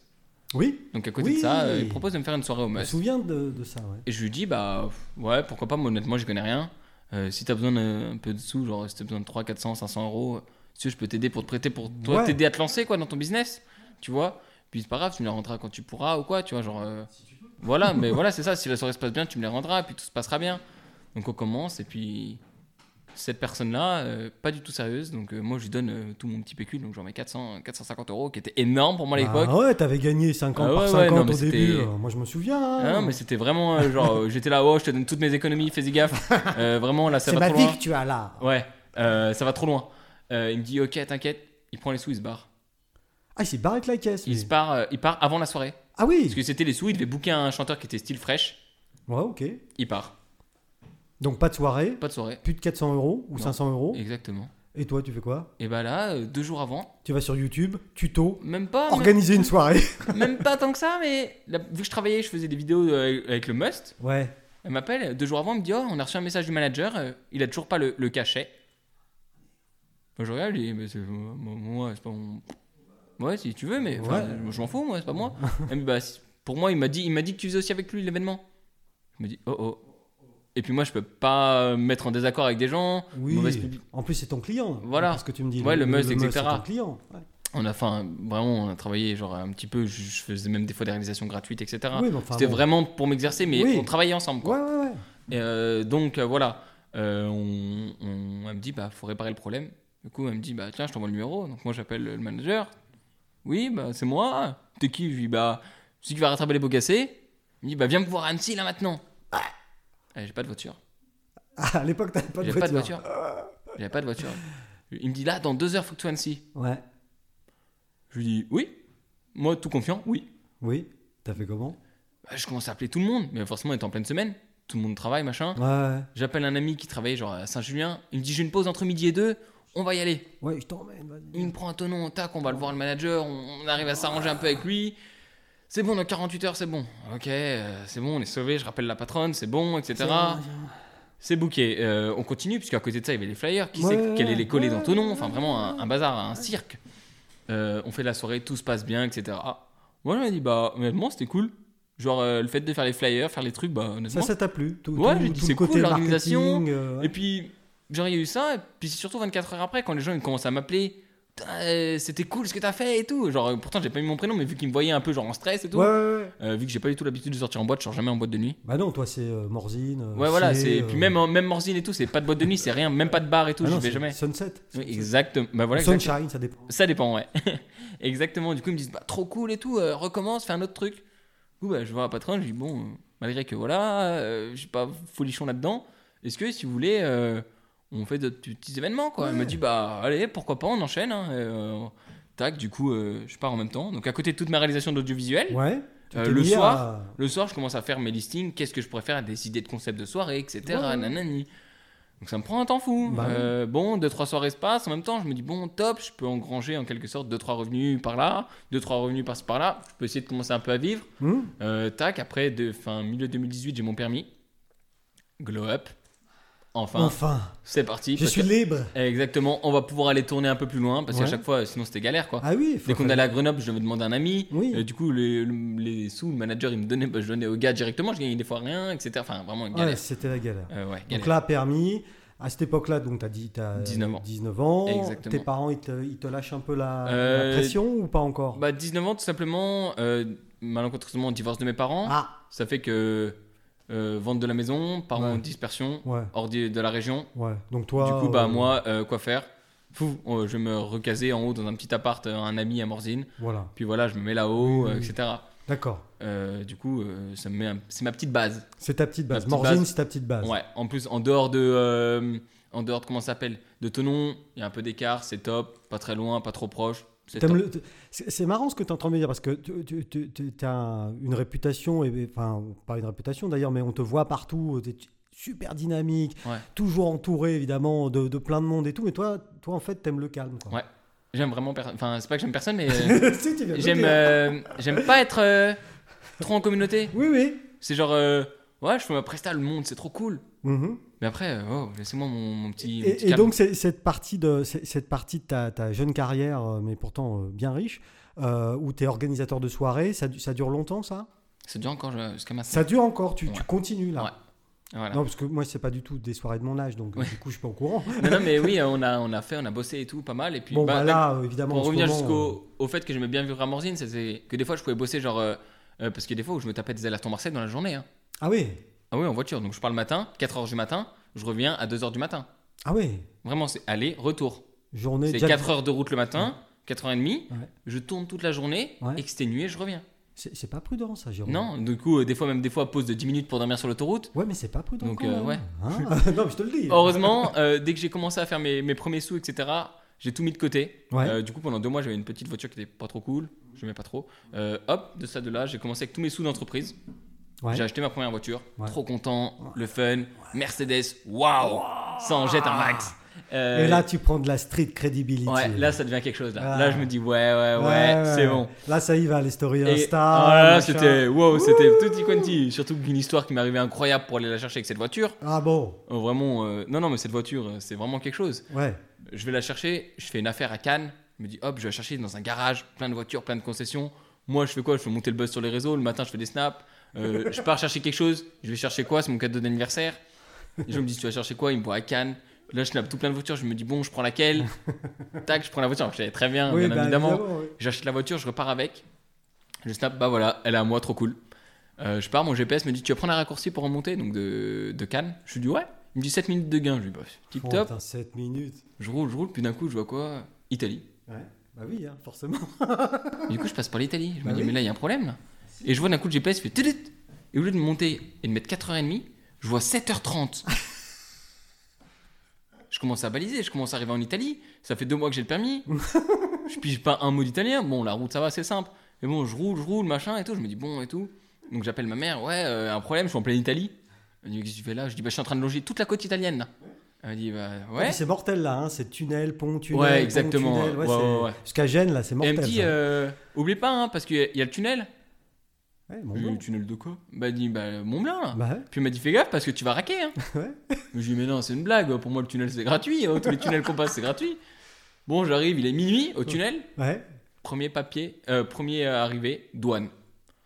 Oui. Donc à côté Oui. de ça, il me propose de me faire une soirée au Je me Must. souviens de, de ça. Ouais. Et je lui dis, bah ouais, pourquoi pas, moi honnêtement, j'y connais rien. Si t'as besoin d'un peu de sous, genre si t'as besoin de 300, 400, 500 euros, si je peux t'aider pour te prêter, pour toi Ouais. t'aider à te lancer quoi dans ton business, tu vois. Puis c'est pas grave, tu me les rendras quand tu pourras ou quoi, tu vois, genre. euh, voilà, mais voilà, c'est ça, si la soirée se passe bien, tu me les rendras, puis tout se passera bien. Donc on commence, et puis cette personne-là, euh, pas du tout sérieuse, donc euh, moi je lui donne euh, tout mon petit pécule, donc j'en mets 400, 450 euros, qui était énorme pour moi à l'époque. Ah ouais, t'avais gagné 50 Ah ouais, par ouais, 50 non, mais au début. Moi, je me souviens. hein. Ah non, mais c'était vraiment genre, j'étais là, oh, je te donne toutes mes économies, fais-y gaffe. Vraiment, là, ça C'est va ma trop vie loin. que tu as là. Ouais, ça va trop loin. Il me dit, ok, t'inquiète, il prend les sous, il se barre. Ah, il s'est barré avec la caisse. Il, se part, euh, il part avant la soirée. Ah oui. Parce que c'était les sous, il devait booker un chanteur qui était style fraîche. Ouais, ok. Il part. Donc pas de soirée, Pas de soirée. plus de 400 euros ou Non. 500 euros. Exactement. Et toi, tu fais quoi? Et bah là, euh, deux jours avant, Tu vas sur YouTube, tuto, même pas, organiser une soirée. même, pas tant que ça, mais vu que je travaillais, je faisais des vidéos euh, avec le Must. Ouais. Elle m'appelle deux jours avant, elle me dit Oh, on a reçu un message du manager, euh, il a toujours pas le, le cachet. Moi, je regarde, je dis Mais c'est moi, moi, c'est pas mon. Ouais, si tu veux, mais enfin, Ouais. je m'en fous, moi, c'est pas moi. Dit Bah, pour moi, il m'a dit, il m'a dit que tu faisais aussi avec lui l'événement. Je me dis Oh oh. Et puis moi, je peux pas me mettre en désaccord avec des gens. Oui. En plus, c'est ton client. Voilà. Parce que tu me dis. Ouais, le must, etc. c'est ton client. Ouais. On a, enfin, vraiment, on a travaillé genre un petit peu. Je, je faisais même des fois des réalisations gratuites, etc. Oui, mais enfin, C'était bon. vraiment pour m'exercer, mais Oui. on travaillait ensemble. Quoi. Ouais, ouais, ouais. Et euh, donc euh, voilà, Euh, on, on- elle me dit bah faut réparer le problème. Du coup elle me dit bah tiens je t'envoie le numéro. Donc moi j'appelle le manager. Oui bah c'est moi. T'es qui? Je lui dis bah celui qui va rattraper les beaux cassés. Il me dit bah viens me voir à Annecy là maintenant. Eh, J'ai pas de voiture. Ah, à l'époque, t'avais pas de voiture. pas de voiture. J'avais pas de voiture. Il me dit là dans deux heures faut que tu sois à Annecy. Ouais. Je lui dis oui. Moi tout confiant oui. Oui. T'as fait comment? Bah, je commence à appeler tout le monde, mais forcément on était en pleine semaine. tout le monde travaille, machin. Ouais, J'appelle un ami qui travaillait genre à Saint-Julien. Il me dit j'ai une pause entre midi et deux, on va y aller. ouais, je t'emmène, vas-y. Il me prend un tonneau, tac, on va le voir le manager, on, on arrive à s'arranger un peu avec lui. C'est bon, dans 48 heures, c'est bon. Ok, euh, c'est bon, on est sauvé, je rappelle la patronne, c'est bon, etc. C'est booké. Euh, on continue, puisqu'à côté de ça, il y avait les flyers. Qui Ouais, sait qu'elle ouais, est les coller ouais, dans ton nom Enfin, vraiment un, un bazar, un cirque. Euh, on fait la soirée, tout se passe bien, etc. Moi, je me dis, bah, honnêtement, c'était cool. Genre, le fait de faire les flyers, faire les trucs, bah, honnêtement. Ça, ça t'a plu tout, Ouais, tout- j'ai dit, tout c'est cool, l'organisation. Et puis, genre, il y a eu ça, et puis c'est surtout 24 heures après, quand les gens ils commencent à m'appeler, euh, c'était cool ce que t'as fait et tout. Genre, euh, pourtant, j'ai pas mis mon prénom, mais vu qu'ils me voyaient un peu genre en stress et tout, Ouais, ouais, ouais. euh, vu que j'ai pas du tout l'habitude de sortir en boîte, je sors jamais en boîte de nuit. Bah non, toi, c'est euh, Morzine. Ouais, voilà, c'est. euh, Puis même, même Morzine et tout, c'est pas de boîte de nuit, c'est rien, même pas de bar et tout, ah je vais jamais. Sunset. Oui, exactement. Bah voilà, exactement. Sunshine, ça dépend. Ça dépend, ouais. Exactement. Du coup, ils me disent, bah, trop cool et tout, recommence, fais un autre truc. Du coup, bah, je vois la patronne, je dis, bon, malgré que voilà, je suis pas folichon là-dedans, est-ce que si vous voulez, on fait d'autres petits événements, quoi Elle me dit, bah, allez, pourquoi pas, on enchaîne. hein, euh, tac, du coup, euh, je pars en même temps. Donc, à côté de toute ma réalisation d'audiovisuel, Ouais. tu Euh, t'es le mis soir, à- le soir, je commence à faire mes listings, qu'est-ce que je pourrais faire, des idées de concepts de soirée, etc. Ouais. nanani. Donc ça me prend un temps fou. Bah Euh, bon, deux trois soirées se passent. En même temps, je me dis bon, top, je peux engranger en quelque sorte deux trois revenus par là, deux trois revenus par-ci par-là. Je peux essayer de commencer un peu à vivre. Hmm Euh, tac, après, de, fin milieu 2018, j'ai mon permis. Glow up. Enfin, Enfin, c'est parti. je suis que- libre. Exactement, on va pouvoir aller tourner un peu plus loin parce qu'à Ouais. chaque fois, sinon c'était galère quoi. Ah oui, faut Dès qu'on allait à Grenoble, je demander à un ami. Oui. Euh, du coup, les, les sous, le manager, il me donnait, bah, je donnais au gars directement. Je gagnais des fois rien, etc. Enfin, vraiment une Ouais, galère. c'était la galère. Euh, ouais, Donc là, permis. À cette époque-là, donc tu as dit tu 19 ans. 19 ans. Exactement. Tes parents, ils te, ils te lâchent un peu la, la Euh, pression ou pas encore? Bah, 19 ans, tout simplement, euh, malencontreusement, divorce de mes parents. Ah, Ça fait que euh, vente de la maison, parents en Ouais. dispersion, ouais, hors de la région. ouais. Donc toi. du coup, bah, euh, moi, euh, quoi faire? Fou, euh, je vais me recaser en haut dans un petit appart, euh, un ami à Morzine. Voilà, Puis voilà, je me mets là-haut, Oui, oui, etc. d'accord. Euh, du coup, euh, ça me met un- c'est ma petite base. C'est ta petite base. Morzine, c'est ta petite base. Ouais, en plus, en dehors de. euh, en dehors de comment ça s'appelle De Tonon, il y a un peu d'écart, c'est top. Pas très loin, pas trop proche. C'est marrant ce que tu es en train de me dire parce que tu, as une réputation, et, enfin, pas une réputation d'ailleurs, mais on te voit partout, tu es super dynamique, Ouais. toujours entouré évidemment de, de plein de monde et tout, mais toi, toi en fait, t'aimes le calme. Quoi. Ouais. J'aime vraiment personne. Enfin, c'est pas que j'aime personne, mais. euh, Si, j'aime euh, j'aime pas être euh, trop en communauté. Oui, oui. C'est genre. euh, ouais, je fais ma presta, le monde, c'est trop cool. Mhm. Mais après, euh, oh, laissez-moi mon, mon petit. mon Et, petit et calme. donc, cette partie de, cette partie de ta, ta jeune carrière, euh, mais pourtant euh, bien riche, euh, où tu es organisateur de soirées, ça, ça dure longtemps ça? Ça dure encore jusqu'à maintenant. Ça dure encore, tu, continues là? Ouais. Voilà. Non, parce que moi, c'est pas du tout des soirées de mon âge, donc Ouais. du coup, je suis pas au courant. non, non, mais oui, on a, on a fait, on a bossé et tout, pas mal. Et puis, bon, bah, bah, là, évidemment, Pour revenir jusqu'au au fait que j'aimais bien vivre à Morzine, c'était que des fois je pouvais bosser genre. euh, parce qu'il y a des fois où je me tapais des allers-retours Marseille dans la journée. hein. Ah oui? Ah oui, en voiture. Donc je pars le matin, 4h du matin, je reviens à 2h du matin. Ah oui Vraiment, c'est aller, retour. Journée C'est déjà- 4 heures de route le matin, 4h30, Ouais. je tourne toute la journée, Ouais. exténué, je reviens. C'est pas prudent, ça, Jérôme. Non, du coup, euh, des fois, même des fois, pause de 10 minutes pour dormir sur l'autoroute. Ouais, mais c'est pas prudent. Donc, euh, ouais. hein. non, mais je te le dis. Heureusement, euh, dès que j'ai commencé à faire mes, mes premiers sous, etc., j'ai tout mis de côté. Ouais. Du coup, pendant deux mois, j'avais une petite voiture qui était pas trop cool. Je n'aimais pas trop. Hop, de ça, de là, j'ai commencé avec tous mes sous d'entreprise. Ouais. J'ai acheté ma première voiture. Ouais. Trop content. Le fun. Mercedes. Waouh Ça en jette un max. Euh, Et là, tu prends de la street credibility. ouais, là, ça devient quelque chose. Là, Ah. là je me dis, ouais, ouais, ouais, Ouais, c'est ouais. bon. Là, ça y va, les stories Et Insta. machin. c'était wow, c'était tutti quanti. Surtout qu'une histoire qui m'est arrivée incroyable pour aller la chercher avec cette voiture. Ah bon? Euh, vraiment, euh, non, non, mais cette voiture, euh, c'est vraiment quelque chose. Ouais. Je vais la chercher, je fais une affaire à Cannes. Je me dis, hop, je vais la chercher dans un garage, plein de voitures, plein de concessions. Moi, je fais quoi? Je fais monter le buzz sur les réseaux. Le matin, je fais des snaps. Euh, je pars chercher quelque chose. Je vais chercher quoi? C'est mon cadeau d'anniversaire. Les gens me disent, tu vas chercher quoi? Ils me voient à Cannes. Là, je snappe tout plein de voitures. Je me dis, bon, je prends laquelle? Tac, je prends la voiture. Je savais très bien, oui, bien bah, évidemment. oui. J'achète la voiture, je repars avec. Je snap, bah voilà, elle est à moi, trop cool. Euh, je pars, mon GPS me dit, tu vas prendre un raccourci pour remonter, donc de, de Cannes. Je lui dis, ouais. Il me dit 7 minutes de gain. Je lui dis, bah, tip Oh, top. putain, 7 minutes. Je roule, je roule, puis d'un coup, je vois quoi? Italie. Ouais. Bah oui, hein, forcément. Du coup, je passe par l'Italie. Je Bah me dis, oui. mais là, il y a un problème là. Et je vois d'un coup le GPS il fait. Et au lieu de monter et de mettre 4h30, je vois 7h30. je commence à baliser, je commence à arriver en Italie. Ça fait deux mois que j'ai le permis. je pige pas un mot d'italien. Bon, la route, ça va, c'est simple. Mais bon, je roule, je roule, machin et tout. Je me dis, bon et tout. Donc j'appelle ma mère, ouais, euh, un problème, je suis en pleine Italie. Elle me dit, qu'est-ce que tu fais là? Je dis, bah, je suis en train de longer toute la côte italienne là. Elle dit, bah ouais. C'est mortel là, hein, c'est tunnel, pont, tunnel. Ouais, pont, exactement. tunnel, ouais, Ouais, ouais. Jusqu'à Gênes là, c'est Et mortel. elle me dit, euh, oublie pas, hein, parce qu'il y a le tunnel. Ouais, Mont Blanc. tunnel de quoi? Bah, elle dit, bah, Mont Blanc là. Bah ouais. Puis elle m'a dit, fais gaffe parce que tu vas raquer. Hein. Ouais. Je lui dis, mais non, c'est une blague. Pour moi, le tunnel c'est gratuit. hein. Tous les tunnels qu'on passe, c'est gratuit. Bon, j'arrive, il est minuit au tunnel. Ouais. Premier papier, euh, premier arrivé, douane.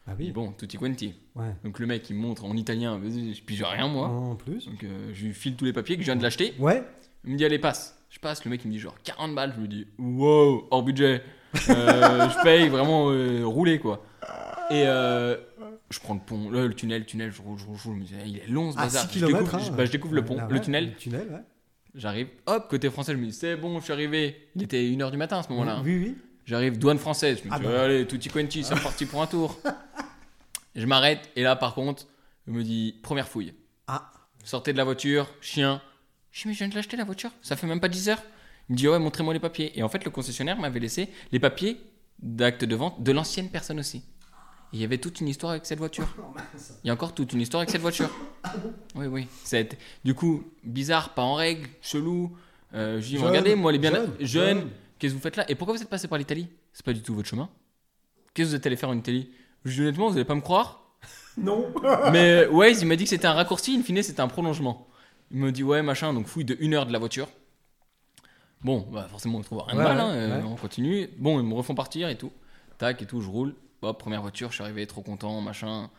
Ah Et oui. bon, tutti quanti. Ouais. Donc le mec il me montre en italien, je pige rien moi. En plus. Donc euh, je lui file tous les papiers que je viens de l'acheter. Ouais. Il me dit allez passe. Je passe, le mec il me dit genre 40 balles. Je lui dis wow, hors budget. Euh, je paye vraiment rouler quoi. Et euh, je prends le pont, le tunnel, le tunnel, je roule, je roule, je roule, je me dis, il est long ce À bazar. 6 je, découvre, je- bah, je découvre le pont, le tunnel, Le tunnel, ouais. j'arrive, hop, côté français, je me dis c'est bon, je suis arrivé. Il était 1h du matin à ce moment-là. hein. Oui, oui. J'arrive, douane française. Je me Ah dis, bah. allez, tutti quanti, c'est reparti pour un tour. je m'arrête, et là, par contre, il me dit, première fouille. Ah. Sortez de la voiture, chien. Je dis, mais je viens de l'acheter la voiture, ça fait même pas 10 heures. Il me dit, ouais, montrez-moi les papiers. Et en fait, le concessionnaire m'avait laissé les papiers d'acte de vente de l'ancienne personne aussi. Il y avait toute une histoire avec cette voiture. Il y a encore toute une histoire avec cette voiture. Oui, oui. Ça a été- Du coup, bizarre, pas en règle, chelou. Euh, je dis, regardez, moi, elle est bien jeune, jeune. jeune. Qu'est-ce que vous faites là? Et pourquoi vous êtes passé par l'Italie? C'est pas du tout votre chemin. Qu'est-ce que vous êtes allé faire en Italie? Je dis honnêtement, vous allez pas me croire. Non. Mais euh, Waze, il m'a dit que c'était un raccourci, in fine, c'était un prolongement. Il me dit, ouais, machin, donc fouille de une heure de la voiture. Bon, bah forcément, on trouve rien de Ouais, mal, ouais, hein, euh, on continue. Bon, ils me refont partir et tout. Tac et tout, je roule. Hop, première voiture, je suis arrivé, trop content, machin.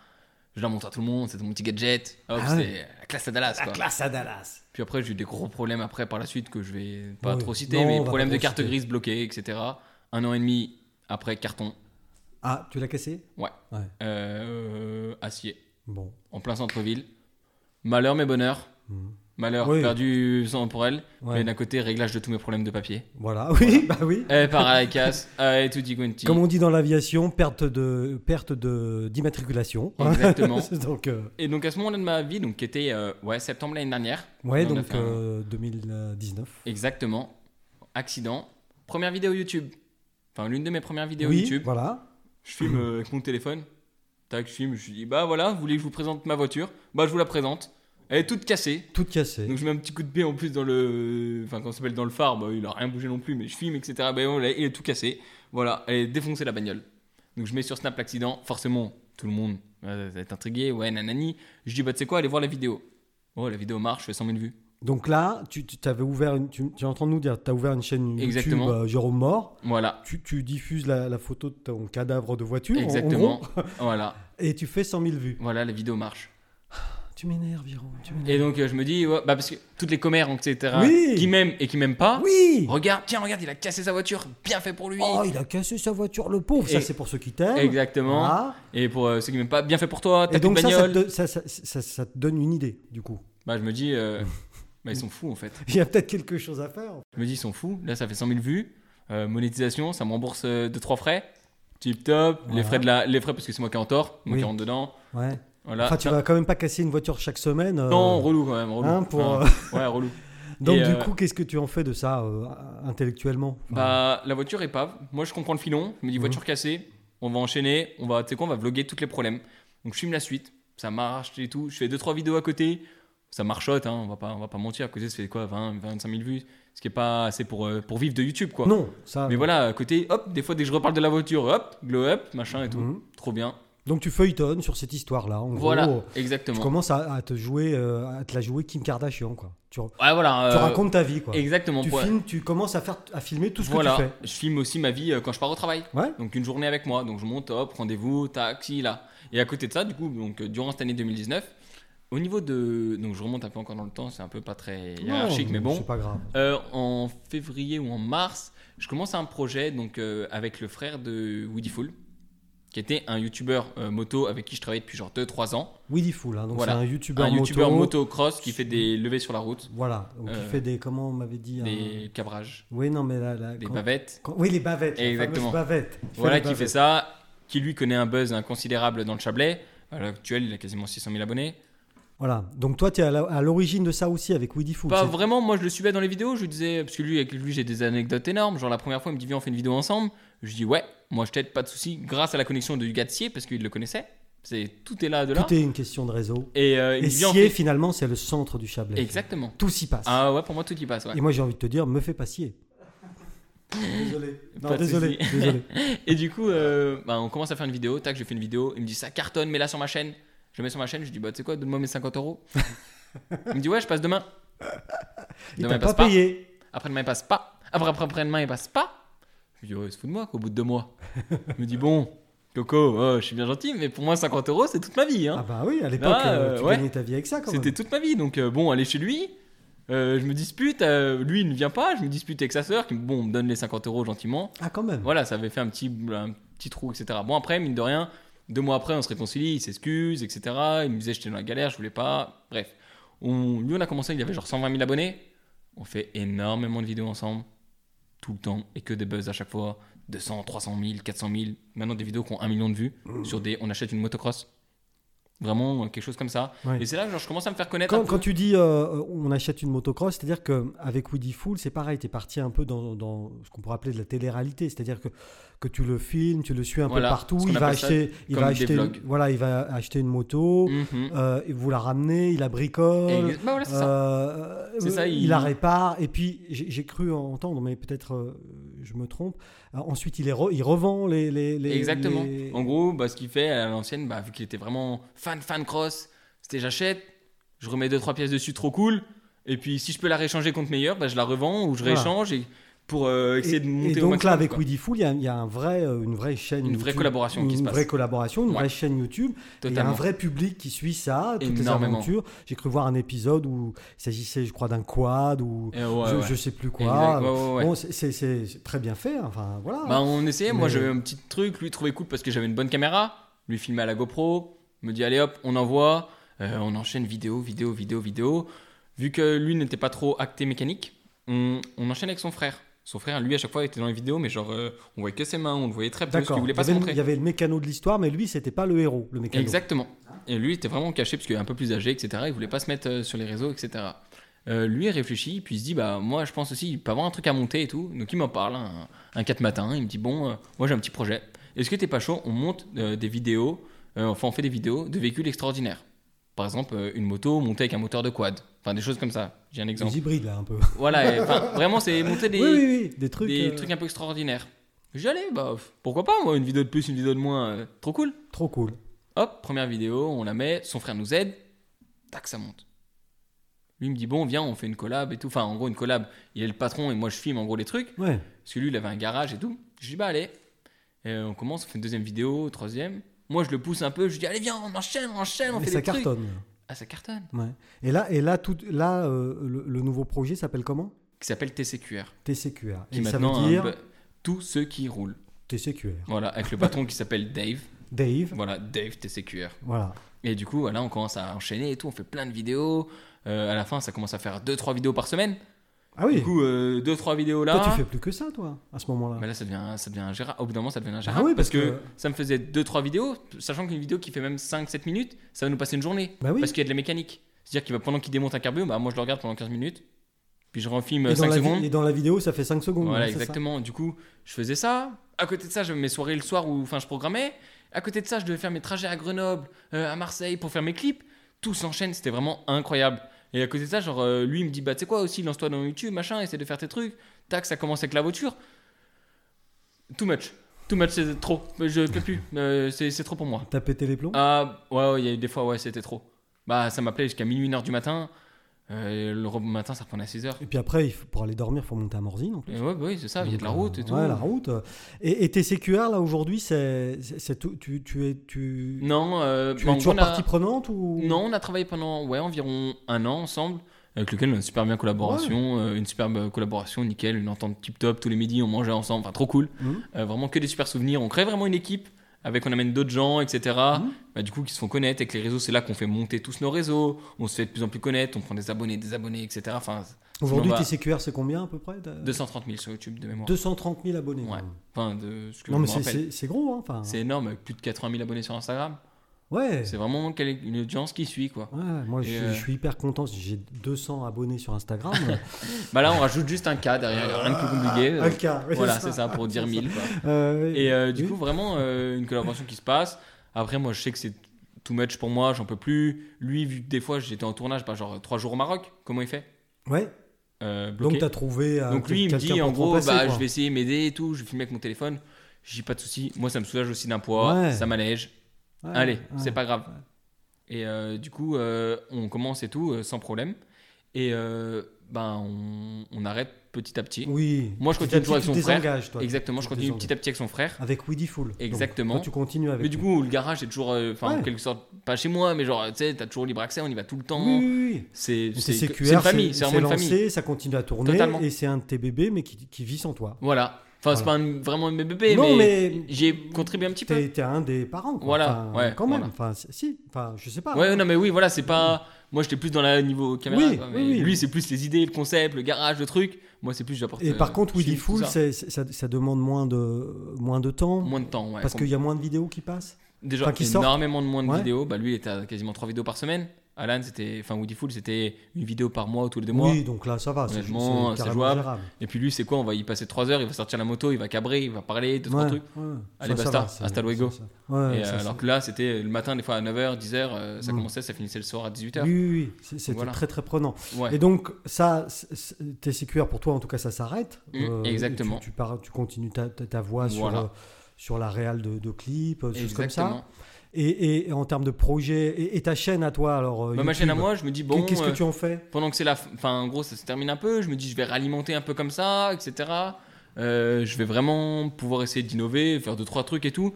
Je la montre à tout le monde, c'était mon petit gadget. Hop, Ah ouais. c'était la classe à Dallas, La classe à Dallas. Puis après, j'ai eu des gros problèmes après par la suite que je vais pas Oui. trop citer, Non, mais pas de carte citer. grise bloquée, etc. Un an et demi après, carton. Ah, tu l'as cassé? Ouais. Ouais. Euh, acier. Bon. en plein centre-ville. Malheur mais bonheur. Mhm. Malheur Oui. perdu sans pour elle. Ouais. Mais d'un côté, réglage de tous mes problèmes de papier. Voilà, oui, bah oui. Elle part à la casse. Allez, tutti quanti. Comme on dit dans l'aviation, perte de perte de d'immatriculation. Exactement. donc euh, Et donc à ce moment-là de ma vie, donc qui était euh, ouais, septembre l'année dernière. ouais, donc fait un- euh, 2019. Exactement. Accident. Première vidéo YouTube. Enfin, l'une de mes premières vidéos oui, YouTube. voilà. Je filme avec mon téléphone. Tac, je filme. Je dis, bah voilà, vous voulez que je vous présente ma voiture? Bah, je vous la présente. Elle est toute cassée. Tout cassé. Donc je mets un petit coup de pied en plus dans le. Enfin, quand s'appelle dans le phare, bah, il a rien bougé non plus, mais je filme, etc. Bah, voilà, il est tout cassé. Voilà, elle est défoncée la bagnole. Donc je mets sur Snap l'accident. Forcément, tout le monde euh, va être intrigué. Ouais, nanani. Je dis, bah, tu sais quoi, allez voir la vidéo. Oh, la vidéo marche, je fais 100 000 vues. Donc là, tu, tu avais ouvert une, tu, tu es en train de nous dire, tu as ouvert une chaîne YouTube Exactement. euh, Jérôme Mort. Voilà, Tu, tu diffuses la, la photo de ton cadavre de voiture, en- en exactement. voilà, et tu fais 100 000 vues. voilà, la vidéo marche. Tu m'énerves, m'énerves. Et donc euh, je me dis, ouais, bah, parce que toutes les commères, etc., Oui. qui m'aiment et qui m'aiment pas, Oui regarde, tiens, regarde, il a cassé sa voiture, bien fait pour lui. Oh, il a cassé sa voiture, le pauvre. Ça, Et- c'est pour ceux qui t'aiment. Exactement. Voilà. Et pour euh, ceux qui m'aiment pas, bien fait pour toi, t'as Et plus donc ça ça, te bagnole. ça, ça, ça- ça te donne une idée, du coup. Bah, je me dis, euh, bah, ils sont fous en fait. Il y a peut-être quelque chose à faire. Je me dis, ils sont fous. Là, ça fait 100 000 vues. Euh, monétisation, ça me rembourse 2-3 frais. Tip top. Les Voilà. frais de la, les frais parce que c'est moi qui ai en tort. Moi Oui. qui rentre dedans. Ouais. Voilà. Enfin, tu vas quand même pas casser une voiture chaque semaine. euh, Non, relou quand même. Relou. hein, pour, ouais, relou. Donc, Et, du euh, coup, qu'est-ce que tu en fais de ça euh, intellectuellement? Enfin, Bah, la voiture épave. Moi, je comprends le filon. Je me dis, Mhm. voiture cassée. On va enchaîner. On va, tu sais quoi, on va vlogger tous les problèmes. Donc, je filme la suite. Ça marche et tout. Je fais 2-3 vidéos à côté. Ça marchote, hein, on, va pas, on va pas mentir. À côté, ça fait quoi 20, 25 000 vues? Ce qui est pas assez pour, euh, pour vivre de YouTube, quoi. Non, ça. Mais voilà, à côté, hop, des fois, dès que je reparle de la voiture, hop, glow up, machin et tout. Mhm. Trop bien. Donc, tu feuilletonnes sur cette histoire-là. Voilà, gros, tu exactement. commences à, à te jouer, euh, à te la jouer Kim Kardashian, quoi. Tu, Ouais, voilà. tu euh, racontes ta vie, quoi. Exactement. Tu filmes, tu commences à faire, à filmer tout ce voilà. que tu fais. Je filme aussi ma vie euh, quand je pars au travail. Ouais. Donc une journée avec moi. Donc je monte, hop, rendez-vous, taxi, là. Et à côté de ça, du coup, donc durant cette année 2019, au niveau de. Donc je remonte un peu encore dans le temps, c'est un peu pas très hiérarchique, Non, mais bon. C'est pas grave. Euh, en février ou en mars, je commence un projet donc, euh, avec le frère de Woody Full, qui était un youtubeur euh, moto avec qui je travaille depuis genre 2-3 ans. Willy Full, hein, donc Voilà. c'est un youtubeur un moto. youtubeur motocross qui fait des levées sur la route, Voilà, donc il Euh, fait des. Comment on m'avait dit un- des cabrages, Oui, non, mais là. là, des quand- bavettes. quand- Oui, les bavettes. la Exactement. fameuse bavette. Il fait Voilà, qui fait bavettes. ça, qui lui connaît un buzz inconsidérable dans le Chablais. À l'heure actuelle, il a quasiment 600 000 abonnés. Voilà, donc toi, tu es à l'origine de ça aussi avec Willy Full. Pas vraiment, moi je le suivais dans les vidéos, je lui disais, parce que lui, avec lui, j'ai des anecdotes énormes. Genre la première fois, il me dit, viens, on fait une vidéo ensemble. Je dis, ouais, moi je t'aide, pas de souci, grâce à la connexion de Gatsier, parce qu'il le connaissait. C'est tout est là de là. Tout est une question de réseau. Et euh, Et dit, en fait- finalement, c'est le centre du Chablais. Exactement. Tout s'y passe. Ah ouais, pour moi tout y passe. Ouais. Et moi, j'ai envie de te dire, me fais pas scier. Désolé. Non, désolé. désolé. Et du coup, euh, bah, on commence à faire une vidéo. Tac, je fais une vidéo. Il me dit ça cartonne, mets-la sur ma chaîne. Je mets sur ma chaîne. Je dis bah tu sais quoi, donne-moi mes 50 euros. il me dit ouais, je passe demain. Il Demain, il pas passe pas. payé. Après demain il passe pas. Après après après demain il passe pas. Je lui dis ouais, c'est fou de moi qu'au bout de deux mois. Il me dit bon, Coco, je suis bien gentil, mais pour moi 50 euros c'est toute ma vie. Hein. Ah bah oui, à l'époque, euh, tu ouais. gagnais ta vie avec ça quand C'était toute ma vie. Donc euh, bon, aller chez lui. euh, je me dispute, euh, lui il ne vient pas, je me dispute avec sa sœur qui bon, me donne les 50 euros gentiment. Ah quand même. Voilà, ça avait fait un petit, un petit trou, etc. Bon, après, mine de rien, deux mois après, on se réconcilie, il s'excuse, etc. Il me disait j'étais dans la galère, je voulais pas. Bref. On, lui, on a commencé, il avait genre 120 000 abonnés. On fait énormément de vidéos ensemble, tout le temps, et que des buzz à chaque fois. 200, 300 000, 400 000. Maintenant, des vidéos qui ont un million de vues sur des. On achète une motocross. Vraiment, quelque chose comme ça. Ouais. Et c'est là que genre, je commence à me faire connaître. Quand, un peu. quand tu dis euh, on achète une motocross, c'est-à-dire qu'avec Woody Fool, c'est pareil, tu es parti un peu dans, dans ce qu'on pourrait appeler de la télé-réalité, c'est-à-dire que, que tu le filmes, tu le suis un Voilà, peu partout, il va, acheter, il, va acheter, vlogs. voilà, il va acheter une moto, Mhm. euh, et vous la ramenez, il la bricole, Et- bah voilà, c'est ça. euh, il... il- la répare, et puis j'ai j'ai cru entendre, mais peut-être euh, je me trompe, euh, ensuite il, les re- il revend les... les, les- Exactement. les- En gros, bah, ce qu'il fait à l'ancienne, bah, vu qu'il était vraiment fan, fan cross, c'était j'achète, je remets 2-3 pièces dessus, trop cool. Et puis si je peux la rééchanger contre meilleure, bah, je la revends ou je Voilà. rééchange et pour euh, essayer Et, de et monter au donc maximum, là, avec quoi. Woody Fool, il y a, il y a un vrai, euh, une vraie chaîne Une vraie YouTube, collaboration qui une se passe. vraie collaboration, une Ouais. vraie chaîne YouTube. Et Il y a un vrai public qui suit ça, toutes les aventures. J'ai cru voir un épisode où il s'agissait, je crois, d'un quad ou Et ouais, je, ouais. je sais plus quoi. Bon, c'est- très bien fait. Enfin, voilà. Bah, on essayait, moi j'avais un petit truc, lui trouvait cool parce que j'avais une bonne caméra, lui filmait à la GoPro, me dit allez hop, on envoie, Euh, on enchaîne vidéo, vidéo, vidéo, vidéo. Vu que lui n'était pas trop acté mécanique, on, on enchaîne avec son frère. Son frère, lui à chaque fois était dans les vidéos, mais genre euh, on voyait que ses mains, on le voyait très peu, parce qu'il voulait pas se montrer. il y avait le mécano de l'histoire, mais lui, c'était pas le héros, le mécano. Exactement. Et lui il était vraiment caché parce qu'il est un peu plus âgé, etc. Il voulait pas se mettre euh, sur les réseaux, etc. Euh, lui il réfléchit, puis il se dit bah moi je pense aussi il peut avoir un truc à monter et tout. Donc il m'en parle un, un 4 matin, il me dit bon euh, moi j'ai un petit projet. Est-ce que t'es pas chaud? On monte des vidéos, enfin on fait des vidéos de véhicules extraordinaires. Par exemple une moto montée avec un moteur de quad. Enfin des choses comme ça. J'ai un exemple. Des hybrides, là, un peu. Voilà, et, vraiment c'est monter des, oui, oui, oui. Des trucs, des euh, trucs un peu extraordinaires. J'y allais, bah pourquoi pas moi une vidéo de plus, une vidéo de moins, euh, trop cool. trop cool. Hop, première vidéo, on la met, son frère nous aide, tac, ça monte. Lui me dit bon, viens, on fait une collab et tout. Enfin, en gros, une collab, il est le patron et moi je filme en gros les trucs. Ouais. Parce que lui, il avait un garage et tout. Je dis bah allez. Et on commence, on fait une deuxième vidéo, troisième. Moi je le pousse un peu, je dis allez, viens, on enchaîne, on enchaîne, on Mais fait ça des trucs. Ah, ça cartonne. Ouais. Et là, et là, tout, là euh, le, le nouveau projet s'appelle comment? Qui s'appelle TCQR. TCQR. Qui Et ça maintenant veut a un dire tous ceux qui roulent. TCQR. Voilà, avec le patron qui s'appelle Dave. Dave. Voilà, Dave TCQR. Voilà. Et du coup, voilà, on commence à enchaîner et tout, on fait plein de vidéos. Euh, à la fin, ça commence à faire 2-3 vidéos par semaine. Ah oui. Du coup, 2-3 vidéos là. Toi, tu fais plus que ça, toi, à ce moment-là. Mais là, ça devient, ça devient ingérable. Au bout d'un moment, ça devient ingérable. Ah oui, parce, parce que, que- ça me faisait 2-3 vidéos, sachant qu'une vidéo qui fait même 5-7 minutes, ça va nous passer une journée. Bah oui. Parce qu'il y a de la mécanique. C'est-à-dire qu'il va, pendant qu'il démonte un carburant, bah, moi je le regarde pendant 15 minutes. Puis je refilme Et dans, 5 la vi- secondes. et dans la vidéo, ça fait 5 secondes. Voilà, ça exactement. Du coup, je faisais ça. À côté de ça, j'avais mes soirées le soir où enfin, je programmais. À côté de ça, je devais faire mes trajets à Grenoble, euh, à Marseille pour faire mes clips. Tout s'enchaîne, c'était vraiment incroyable. Et à côté de ça, genre, euh, lui, il me dit, bah, tu sais quoi aussi, lance-toi dans YouTube, machin, essaie de faire tes trucs. Tac, ça commence avec la voiture. Too much. Too much, c'est trop. Je peux plus. Euh, c'est trop pour moi. T'as pété les plombs? Ah, ouais, ouais, il y a eu des fois, ouais, c'était trop. Bah, ça m'appelait jusqu'à minuit, 1h du matin. Euh, le matin, ça reprenait à 6h. Et puis après, pour aller dormir, il faut monter à Morzine en plus. Et ouais, bah oui, c'est ça, il y a de la Donc, route et euh, tout. Ouais, la route. Et, et tes CQR, là, aujourd'hui, c'est tu, tu es, tu, Non, euh, tu bah, en es toujours a- partie prenante ou? Non, on a travaillé pendant ouais, environ un an ensemble, avec lequel on a une super bien collaboration, euh, une superbe collaboration, nickel, une entente tip top. Tous les midis, on mangeait ensemble, enfin trop cool. Mhm. Euh, vraiment que des super souvenirs. On crée vraiment une équipe. Avec, on amène d'autres gens, etc. Mhm. Bah, du coup, qui se font connaître avec les réseaux. C'est là qu'on fait monter tous nos réseaux. On se fait de plus en plus connaître. On prend des abonnés, des abonnés, etc. Enfin, Aujourd'hui, sinon, tes bah, CQR, c'est combien à peu près T'as 230 000 sur YouTube de mémoire. 230 000 abonnés. Ouais. Enfin, de ce que Non, je mais c'est- gros, hein. Enfin, C'est énorme, plus de 80 000 abonnés sur Instagram. Ouais. C'est vraiment quelle- une audience qui suit, quoi. Ouais, moi, je, Et, suis- euh, je suis hyper content. J'ai 200 abonnés sur Instagram. Bah là, on rajoute juste un K derrière, rien de plus compliqué. Un cas, Voilà, c'est ça, pour dire 1000. Quoi. Euh, Et euh, du oui. coup, vraiment, une collaboration qui se passe. Après, moi, je sais que c'est too much pour moi, j'en peux plus. Lui, vu que des fois j'étais en tournage, bah, genre trois jours au Maroc, comment il fait? Ouais. Donc tu as trouvé. Donc lui, il me dit en gros, bah, je vais essayer de m'aider et tout, je vais filmer avec mon téléphone. J'ai pas de souci. Moi, ça me soulage aussi d'un poids, Ouais. ça m'allège. Ouais, Allez, ouais. c'est pas grave. Et euh, du coup, euh, on commence et tout, euh, sans problème. Et ben, on, on arrête petit à petit. Oui. Moi, je continue toujours avec son frère. toi. Exactement, je continue petit à petit avec son frère. Avec Full. Donc, Exactement. toi, tu continues avec. Mais du coup, le garage est toujours, enfin, en quelque sorte, pas chez moi, mais genre, tu sais, t'as toujours libre accès, on y va tout le temps. Oui, oui, oui. C'est c'est- une famille, c'est vraiment une lancé, famille. ça continue à tourner Totalement. et c'est un de tes bébés mais qui, qui vit sans toi. Voilà. Enfin, c'est Voilà. pas un- vraiment un bébé, non, mais, mais j'ai contribué un petit peu. t'es un des parents. Quoi. Voilà, Enfin, ouais, Quand même. voilà. Enfin, c'est- si. Enfin, je sais pas. Ouais, non, mais oui, voilà, c'est pas. Moi, j'étais plus dans la niveau caméra. Oui, quoi, oui, mais oui. Lui, c'est plus les idées, le concept, le garage, le truc. Moi, c'est plus j'apporte. Et euh, par contre, Weedy film, tout Full, ça. c'est- c'est- ça, ça demande moins de, moins de temps. moins de temps. Ouais, parce qu'il y a moins de vidéos qui passent. Déjà, enfin, qui énormément de moins de Ouais. vidéos. Bah, lui, il était à quasiment 3 vidéos par semaine. Alan, c'était. Enfin, Woody Full, c'était une vidéo par mois ou tous les deux mois. Oui, donc là, ça va. c'est- jouable. gérable. Et puis lui, c'est quoi On va y passer 3 heures, il va sortir la moto, il va cabrer, il va parler, deux, trois Ouais, trucs. ouais. Allez, Ça, ça basta, va, hasta luego. Ouais, Et, ça, euh, alors que là, c'était le matin, des fois à 9h, 10h, euh, ça Mm. commençait, ça finissait le soir à 18h. Oui, oui, oui. C'était Voilà. très très prenant. Et donc, ça, tes CQR pour toi, en tout cas, ça s'arrête. Mm, et exactement. Tu, tu, pars- tu continues ta, voix sur, euh, la réal de, de clips, euh, choses comme ça. Exactement. Et, en termes de projet, et, et ta chaîne à toi, alors. euh, Bah, ma chaîne à moi, je me dis, bon, Qu'est-ce que euh, tu en fais? pendant que c'est la. Enfin, en gros, ça se termine un peu, je me dis, je vais réalimenter un peu comme ça, etc. Euh, je vais vraiment pouvoir essayer d'innover, faire deux, trois trucs et tout.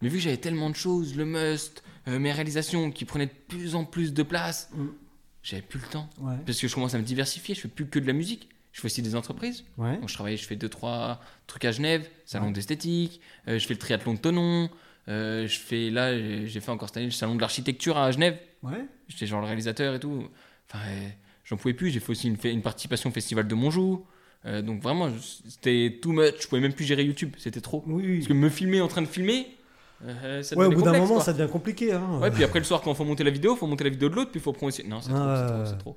Mais vu que j'avais tellement de choses, le must, euh, mes réalisations qui prenaient de plus en plus de place, Mm. j'avais plus le temps. Ouais. Parce que je commence à me diversifier, je fais plus que de la musique. Je fais aussi des entreprises. Ouais. Donc, je travaille, je fais deux, trois trucs à Genève, salon Ouais. d'esthétique, euh, je fais le triathlon de Tonon, euh, je fais là, j'ai fait encore cette année le salon de l'architecture à Genève. Ouais. J'étais genre le réalisateur et tout. Enfin, euh, j'en pouvais plus. J'ai fait aussi une, participation au festival de Monjou. Euh, donc vraiment, je- c'était too much. Je pouvais même plus gérer YouTube. C'était trop. Oui, oui. Parce que me filmer en train de filmer, euh, ça Ouais, au bout d'un moment, quoi. ça devient compliqué. Hein. Ouais, puis après le soir, quand faut monter la vidéo, il faut monter la vidéo de l'autre, puis faut prendre aussi. Non, c'est trop, Ah, c'est trop, c'est trop.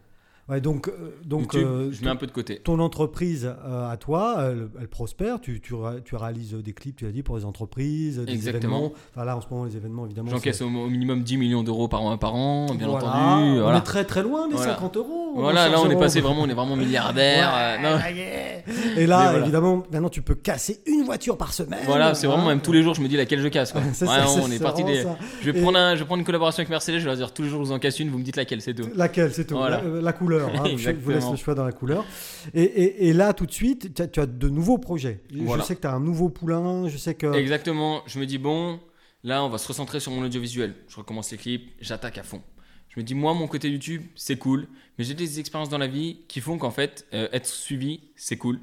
Ouais, donc, euh, donc YouTube, euh, je mets un peu de côté. ton entreprise euh, à toi, elle, elle prospère. Tu, tu, tu réalises des clips, tu as dit, pour les entreprises, des Exactement. événements. Enfin, là, en ce moment, les événements, évidemment. J'encaisse au, au minimum 10 millions d'euros par an, par an, bien Voilà. entendu. On Voilà. est très très loin des Voilà. 50 euros. Voilà, là on est passé vraiment, on est vraiment milliardaire. Ouais. Et là, évidemment, maintenant, tu peux casser une voiture par semaine. Voilà, c'est vraiment Hein. même tous les jours, je me dis laquelle je casse. Quoi. Ça, on est parti des. Je vais, prendre un, je vais prendre une collaboration avec Mercedes, je vais leur dire tous les jours, je vous en casse une, vous me dites laquelle, c'est tout. Laquelle, c'est tout. La, la couleur. hein. je vous laisse le choix dans la couleur. Et, et- et là, tout de suite, tu as, tu as de nouveaux projets. Voilà. Je sais que tu as un nouveau poulain. Je sais que. Exactement, je me dis, bon, là on va se recentrer sur mon audiovisuel. Je recommence les clips, j'attaque à fond. Je me dis, moi, mon côté YouTube, c'est cool, mais j'ai des expériences dans la vie qui font qu'en fait, euh, être suivi, c'est cool.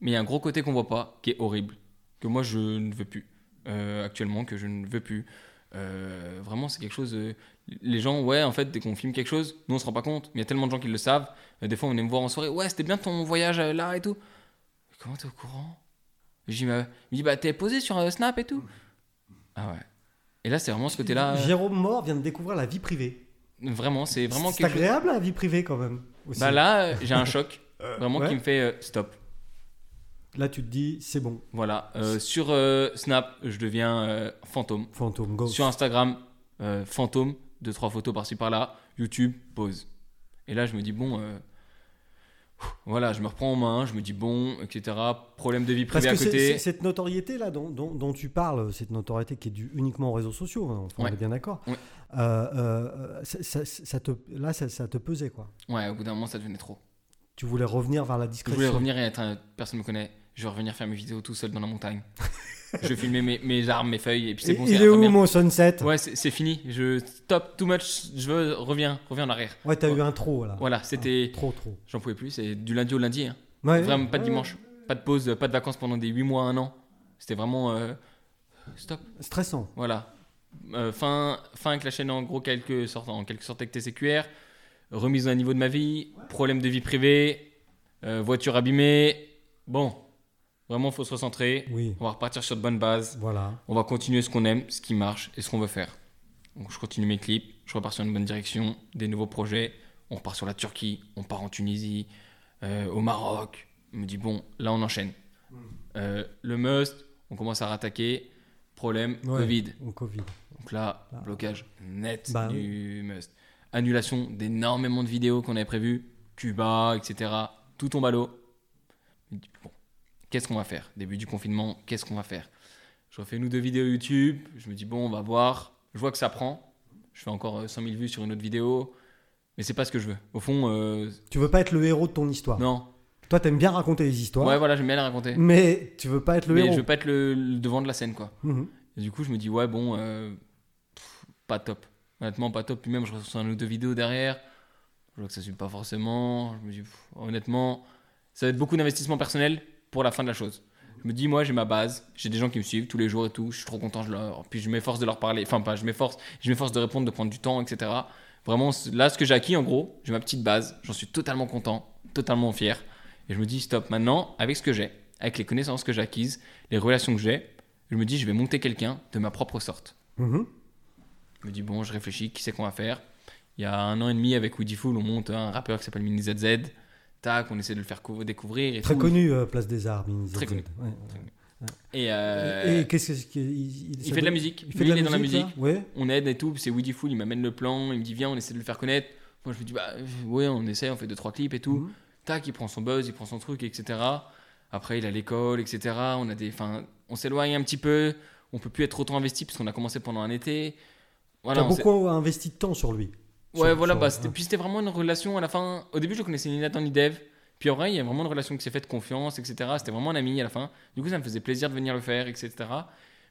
Mais il y a un gros côté qu'on voit pas, qui est horrible, que moi je ne veux plus. Euh, actuellement, que je ne veux plus. Euh, vraiment, c'est quelque chose. euh, les gens, ouais, en fait, dès qu'on filme quelque chose, nous on se rend pas compte, mais il y a tellement de gens qui le savent. Euh, des fois, on vient me voir en soirée, ouais, c'était bien ton voyage euh, là et tout. Comment t'es au courant? J'y me dit, bah t'es posé sur euh, Snap et tout. Ah ouais. Et là, c'est vraiment ce côté-là. euh, Jérôme Mort vient de découvrir la vie privée. Vraiment, c'est vraiment C'est quelque chose. agréable la vie privée quand même. aussi. Bah là, j'ai un choc. Vraiment ouais. qui me fait stop. Là, tu te dis, c'est bon. Voilà. Sur Snap, je deviens fantôme. Fantôme, go. Sur Instagram, fantôme, deux trois photos par-ci par-là. YouTube, pause. Et là, je me dis bon, euh, voilà, je me reprends en main, je me dis bon, etc. Problème de vie Parce privée que à côté. c'est- cette notoriété là dont, dont- dont tu parles, cette notoriété qui est due uniquement aux réseaux sociaux, hein, enfin, on est bien d'accord. Ouais. Euh, euh, ça, ça- ça te, là, ça, ça te pesait quoi. Ouais, au bout d'un moment, ça devenait trop. Tu voulais revenir vers la Je discrétion. voulais revenir et être un... personne me connaît. Je vais revenir faire mes vidéos tout seul dans la montagne. je vais filmer mes, mes armes, mes feuilles et puis c'est bon. il est où mon sunset? Ouais, c'est fini. Je stop too much. Je veux reviens, reviens en arrière. Ouais, t'as Ouais. eu un trop là. Voilà, c'était. Trop, trop. J'en pouvais plus. C'est du lundi au lundi. hein. Ouais, Vraiment pas de dimanche, pas de pause, pas de vacances pendant des 8 mois, un an. C'était vraiment euh, stop. Stressant. Voilà. Euh, fin, fin avec la chaîne en gros quelque sorte, en quelque sorte avec TCQR. Remise à un niveau de ma vie, problème de vie privée, euh, voiture abîmée. Bon, vraiment faut se recentrer. Oui. On va repartir sur de bonnes bases. Voilà. On va continuer ce qu'on aime, ce qui marche et ce qu'on veut faire. Donc je continue mes clips, je repars sur une bonne direction, des nouveaux projets. On repart sur la Turquie, on part en Tunisie, euh, au Maroc. Je me dis bon, là on enchaîne. Euh, le must, on commence à rattaquer. problème, Ouais. Covid. Au Covid. Donc là, Ah. blocage net Bah du must. Annulation d'énormément de vidéos qu'on avait prévues, Cuba, etc. Tout tombe à l'eau. Bon, qu'est-ce qu'on va faire? Début du confinement, qu'est-ce qu'on va faire? Je refais une ou deux vidéos YouTube. Je me dis, bon, on va voir. Je vois que ça prend. Je fais encore euh, 100 000 vues sur une autre vidéo. Mais c'est pas ce que je veux. Au fond, euh, Tu veux pas être le héros de ton histoire? non. Toi, t'aimes bien raconter les histoires, Ouais, voilà, j'aime bien la raconter. mais tu veux pas être le mais héros. je veux pas être le, le devant de la scène, quoi. Mhm. Et du coup, je me dis, ouais, bon, euh, pff, pas top. Honnêtement, pas top. Puis même, je reçois un ou deux vidéos derrière. Je vois que ça suit pas forcément. Je me dis, pff, honnêtement, ça va être beaucoup d'investissement personnel pour la fin de la chose. Je me dis, moi, j'ai ma base. J'ai des gens qui me suivent tous les jours et tout. Je suis trop content. Je leur... Puis je m'efforce de leur parler. Enfin, pas, je m'efforce. Je m'efforce de répondre, de prendre du temps, etc. Vraiment, là, ce que j'ai acquis, en gros, j'ai ma petite base. J'en suis totalement content, totalement fier. Et je me dis, stop, maintenant, avec ce que j'ai, avec les connaissances que j'ai acquises, les relations que j'ai, je me dis, je vais monter quelqu'un de ma propre sorte. Mhm. Je me dis, bon, je réfléchis, qui c'est qu'on va faire? Il y a un an et demi, avec Woody Fool, on monte un rappeur qui s'appelle Mini ZZ. Tac, on essaie de le faire cou- découvrir. Et Très tout. connu, euh, Place des Arts. Mini Très connu. Ouais. Et, euh, Et qu'est-ce qu'il il, il fait de la musique. Il fait Lui, de la il est dans la musique, musique. Ouais. On aide et tout. C'est Woody Fool, il m'amène le plan. Il me dit, viens, on essaie de le faire connaître. Moi, je me dis, bah, euh, ouais, on essaie, on fait deux, trois clips et tout. Mhm. Tac, il prend son buzz, il prend son truc, etc. Après, il a l'école, etc. On a des, enfin, on s'éloigne un petit peu. On peut plus être autant investi puisqu'on a commencé pendant un été. Voilà, T'as beaucoup investi de temps sur lui. Ouais, Sur- voilà, sur- bah, c'était, puis c'était vraiment une relation à la fin. Au début, je connaissais ni Nathan ni Dev. Puis en vrai, il y a vraiment une relation qui s'est faite, confiance, etc. C'était vraiment un ami à la fin. Du coup, ça me faisait plaisir de venir le faire, etc.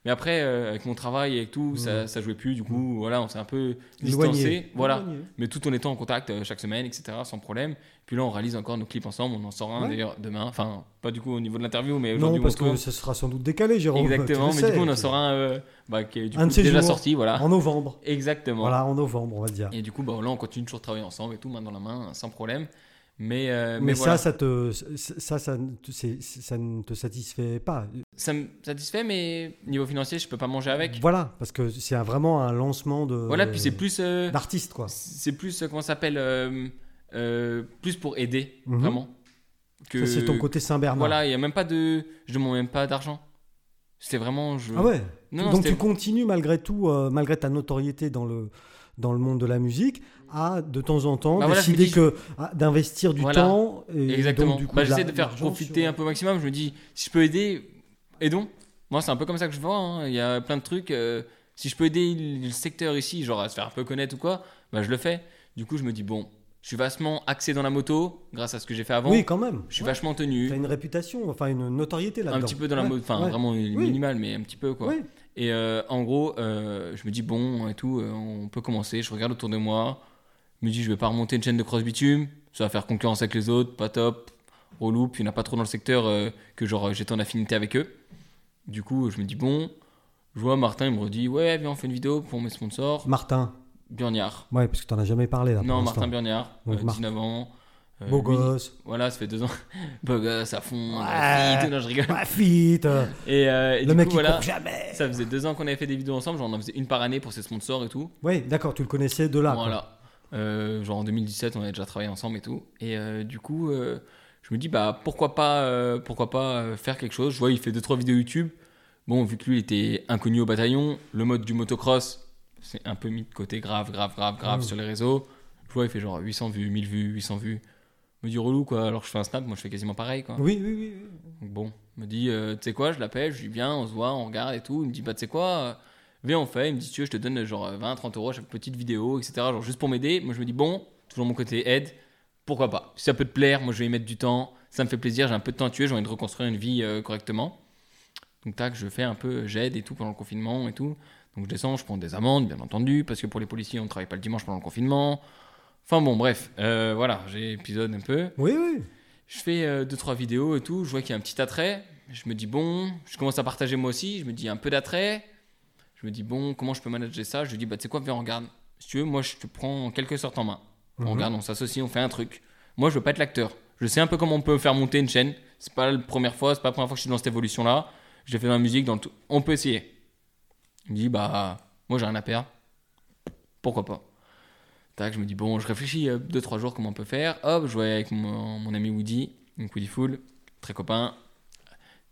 Mais après, euh, avec mon travail et avec tout, ça, ça jouait plus. Du coup, voilà, on s'est un peu distancé. Éloigné. Voilà. Éloigné. Mais tout en étant en contact euh, chaque semaine, etc. Sans problème. Puis là, on réalise encore nos clips ensemble. On en sort un Ouais. d'ailleurs demain. Enfin, pas du coup au niveau de l'interview, mais Non, aujourd'hui, parce on tourne. que ça sera sans doute décalé, Jérôme. Exactement, mais du coup, on en sort un euh, bah, qui est du coup déjà sorti. Voilà. En novembre. Exactement. Voilà, en novembre, on va dire. Et du coup, bah, là, on continue toujours de travailler ensemble et tout, main dans la main, sans problème. Mais, euh, mais mais, ça, voilà, ça, te, ça, ça, ne te- c'est- ça ne te satisfait pas. ça me satisfait, mais niveau financier, je peux pas manger avec. Voilà, parce que c'est vraiment un lancement de Voilà, puis c'est plus, euh, d'artiste, quoi. c'est plus, euh, comment ça s'appelle, euh, plus pour aider, Mhm. vraiment. Que, Ça, c'est ton côté Saint-Bernard. Voilà, il y a même pas de, je demande même pas d'argent. C'était vraiment, je. Ah ouais Non, Donc tu continues malgré tout, malgré ta notoriété dans le, dans le monde de la musique, à de temps en temps Bah décider que d'investir du Voilà. temps. Et Exactement. donc, du coup, Bah, de j'essaie la- de faire profiter sur- un peu maximum. Je me dis, si je peux aider, aidons. Moi, c'est un peu comme ça que je vois. hein. Il y a plein de trucs. euh, si je peux aider le secteur ici, genre à se faire un peu connaître ou quoi, bah, je le fais. Du coup, je me dis, bon, je suis vachement axé dans la moto, grâce à ce que j'ai fait avant. Oui, quand même. je suis Ouais. vachement tenu. T'as une réputation, enfin une notoriété là-dedans. Un petit peu dans la mode, enfin ouais. vraiment minimal, mais un petit peu quoi. Ouais. Et euh, en gros, euh, je me dis bon et tout, euh, on peut commencer. Je regarde autour de moi, je me dis je vais pas remonter une chaîne de cross bitume, ça va faire concurrence avec les autres, pas top, relou. Puis il n'y en a pas trop dans le secteur que genre j'étais en affinité avec eux. Du coup, je me dis bon, je vois Martin, il me redit ouais viens on fait une vidéo pour mes sponsors. Martin. Burniard. Ouais, parce que t'en as jamais parlé là. Non. Martin Burniard, Donc, euh, Mar- 19 ans. Euh, Beau lui, gosse. Voilà, ça fait deux ans. Beau gosse à fond. Ouais. fit, non, je rigole. Ouais, fit. euh, Et, euh, et le du mec coup, qui voilà. jamais. Ça faisait deux ans qu'on avait fait des vidéos ensemble, genre on en faisait une par année pour ses sponsors et tout. Ouais, d'accord, tu le connaissais de là. voilà. Euh, genre en 2017, on avait déjà travaillé ensemble et tout. Et euh, du coup, je me dis, bah pourquoi pas, pourquoi pas faire quelque chose. Je vois, il fait deux trois vidéos YouTube. Bon, vu que lui il était inconnu au bataillon, le mode du motocross, c'est un peu mis de côté grave, grave, grave, grave Mm. sur les réseaux. Je vois, il fait genre 800 vues, 1000 vues, 800 vues. Me dis relou quoi. Alors je fais un snap, moi je fais quasiment pareil quoi. Oui, oui, oui. oui. Donc bon, il me dit, euh, tu sais quoi, je l'appelle, je lui dis bien, on se voit, on regarde et tout. Il me dit, bah tu sais quoi, euh, viens, on fait. Il me dit, tu veux, je te donne euh, genre 20, 30 euros à chaque petite vidéo, etc. Genre juste pour m'aider. Moi je me dis, bon, toujours mon côté aide, pourquoi pas. Si ça peut te plaire, moi je vais y mettre du temps, ça me fait plaisir, j'ai un peu de temps à tuer, j'ai envie de reconstruire une vie euh, correctement. Donc tac, je fais un peu, j'aide et tout pendant le confinement et tout. Donc je descends, je prends des amendes, bien entendu, parce que pour les policiers, on ne travaille pas le dimanche pendant le confinement. Enfin bon, bref, euh, voilà, j'ai épisode un peu. Oui, oui. Je fais euh, deux trois vidéos et tout. Je vois qu'il y a un petit attrait. Je me dis bon, je commence à partager moi aussi. Je me dis il y a un peu d'attrait. Je me dis bon, comment je peux manager ça? Je lui dis bah tu sais quoi, viens on regarde. Si tu veux, moi je te prends en quelque sorte en main. On Mhm. regarde, on s'associe, on fait un truc. Moi je veux pas être l'acteur. Je sais un peu comment on peut faire monter une chaîne. C'est pas la première fois, c'est pas la première fois que je suis dans cette évolution là. Je l'ai fait dans la musique, dans le tout. On peut essayer. Il me dit bah moi j'ai rien à perdre. Pourquoi pas? Tac, je me dis, bon, je réfléchis 2-3 jours comment on peut faire. Hop, je vois avec mon, mon ami Woody, donc Woody Full, très copain.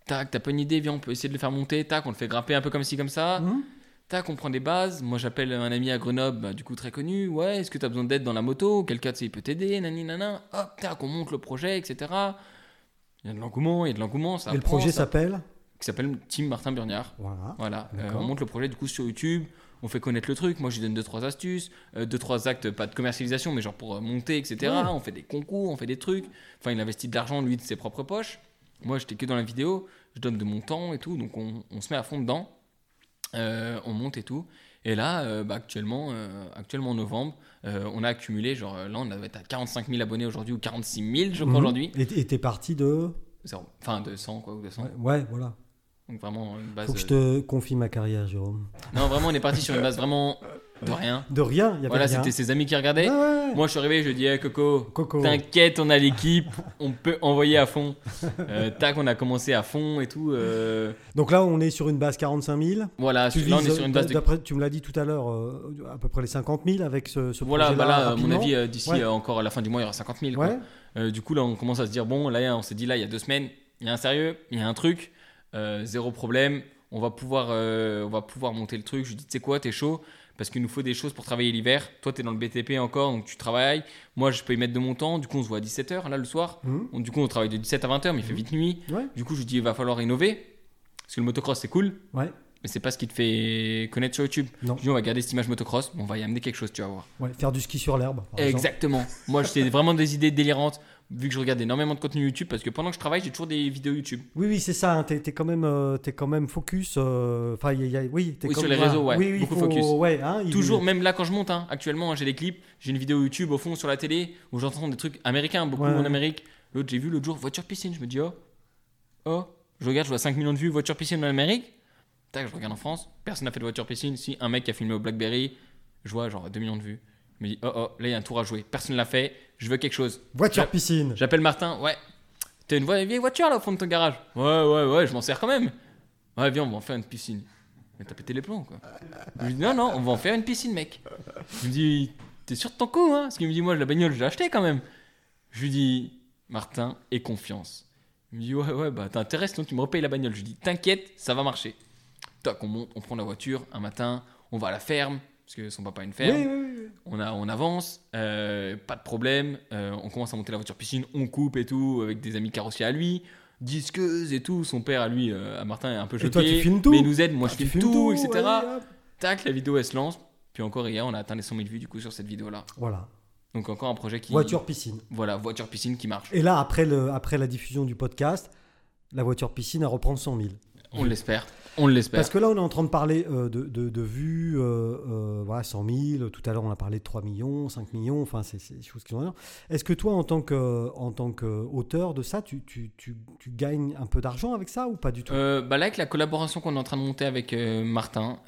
Tac, t'as pas une idée, viens, on peut essayer de le faire monter. Tac, on le fait grimper un peu comme ci, comme ça. Mhm. Tac, on prend des bases. Moi, j'appelle un ami à Grenoble, bah, du coup très connu. Ouais, est-ce que tu as besoin d'aide dans la moto? Quelqu'un, tu sais, il peut t'aider, nani, nana. Hop, tac, on monte le projet, etc. Il y a de l'engouement, il y a de l'engouement. Ça Et le projet ça- s'appelle? Qui s'appelle Team Martin Burniard. Voilà. Voilà, Euh, on monte le projet du coup sur YouTube, on fait connaître le truc. Moi, je lui donne deux trois astuces, euh, deux trois actes, pas de commercialisation, mais genre pour euh, monter, etc. Ouais. On fait des concours, on fait des trucs. Enfin, il investit de l'argent lui de ses propres poches. Moi, j'étais que dans la vidéo, je donne de mon temps et tout, donc on, on se met à fond dedans. Euh, on monte et tout. Et là, euh, bah, actuellement, euh, actuellement en novembre, on a accumulé, genre là, on être à 45 000 abonnés aujourd'hui ou 46 000, je crois, Mhm. aujourd'hui. Et t'es parti de. Enfin, de 100 quoi, ou 200. Ouais, ouais, voilà. Donc vraiment une base. Faut que je euh, te confie ma carrière, Jérôme. Non, vraiment, on est parti sur une base vraiment de rien. De rien, y Voilà, c'était ses amis qui regardaient. Ouais. Moi, je suis arrivé, je dis, hey, Coco, Coco. t'inquiète, on a l'équipe, on peut envoyer à fond. Euh, tac, on a commencé à fond et tout. euh, Donc là, on est sur une base 45 000. voilà, Tu là, on est sur une base de. tu me l'as dit tout à l'heure, euh, à peu près les 50 000 avec ce, ce Voilà, bah là, à mon avis, d'ici Ouais. encore à la fin du mois, il y aura 50 000. quoi. Ouais. Euh, du coup, là, on commence à se dire, bon, là, on s'est dit, là, il y a deux semaines, il y a un sérieux, il y a un truc, zéro problème, on va, pouvoir, euh, on va pouvoir monter le truc. Je lui dis, tu sais quoi, t'es chaud? Parce qu'il nous faut des choses pour travailler l'hiver. Toi, t'es dans le BTP encore, donc tu travailles. Moi, je peux y mettre de mon temps. Du coup, on se voit à 17h, là, le soir. Mhm. On- du coup, on travaille de 17 à 20h, mais il fait vite nuit. Ouais. Du coup, je lui dis, il va falloir innover. Parce que le motocross, c'est cool, Ouais. mais c'est pas ce qui te fait connaître sur YouTube. Non. Je dis, on va garder cette image motocross, mais on va y amener quelque chose, tu vas voir. Ouais, Faire du ski sur l'herbe. Exactement. Moi, j'ai vraiment des idées délirantes, vu que je regarde énormément de contenu YouTube, parce que pendant que je travaille, j'ai toujours des vidéos YouTube. Oui, oui, c'est ça. hein, T'es es quand même, euh, t'es quand même focus. euh, Enfin, il y a- il y a- oui. t'es Oui, comme- sur les réseaux, ouais, Oui, oui, beaucoup faut- focus. Ouais, hein, il- Toujours, même là quand je monte, hein, actuellement, hein, j'ai des clips, j'ai une vidéo YouTube au fond sur la télé où j'entends des trucs américains, beaucoup Ouais. en Amérique. L'autre, j'ai vu l'autre jour, voiture piscine, je me dis, oh, oh, je regarde, je vois 5 millions de vues, voiture piscine en Amérique. Tac, je regarde en France, personne n'a fait de voiture piscine. Si, un mec qui a filmé au Blackberry, je vois genre 2 millions de vues. Je me dis, oh, oh, là, il y a un tour à jouer, personne l'a fait, je veux quelque chose. Voiture Ja- piscine. J'appelle Martin, ouais, t'as une vieille voiture là au fond de ton garage? Ouais, ouais, ouais, je m'en sers quand même. Ouais, viens, on va en faire une piscine. Mais t'as pété les plombs quoi. Je lui dis, non, non, on va en faire une piscine, mec. Je me dis, t'es sûr de ton coup, hein? Parce qu'il me dit, moi, la bagnole, je l'ai acheté quand même. Je lui dis, Martin, aie confiance. Il me dit, ouais, ouais, bah t'intéresse, sinon tu me repayes la bagnole. Je lui dis, t'inquiète, ça va marcher. Tac, on monte, on prend la voiture un matin, on va à la ferme, parce que son papa a une Oui, ferme. oui, oui. On, a, on avance, euh, pas de problème. euh, on commence à monter la voiture piscine, on coupe et tout, avec des amis carrossiers à lui, disqueuses et tout. Son père, à lui, euh, à Martin, est un peu Et choqué. toi, tu filmes tout Mais il nous aide, moi Ah, je filme tout, etc. Tac, la vidéo elle se lance. Puis encore hier, on a atteint les 100 000 vues du coup sur cette vidéo-là. Voilà. Donc encore un projet qui. Voiture piscine. Voilà, voiture piscine qui marche. Et là, après, le, après la diffusion du podcast, la voiture piscine à reprendre 100 000. On l'espère. On l'espère. Parce que là, on est en train de parler euh, de, de, de vues, euh, euh, voilà, 100 000. Tout à l'heure, on a parlé de 3 millions, 5 millions. Enfin, c'est des choses qui sont. Est-ce que toi, en tant que en tant qu'auteur de ça, tu, tu, tu, tu gagnes un peu d'argent avec ça ou pas du tout? Bah là, avec la collaboration qu'on est en train de monter avec Martin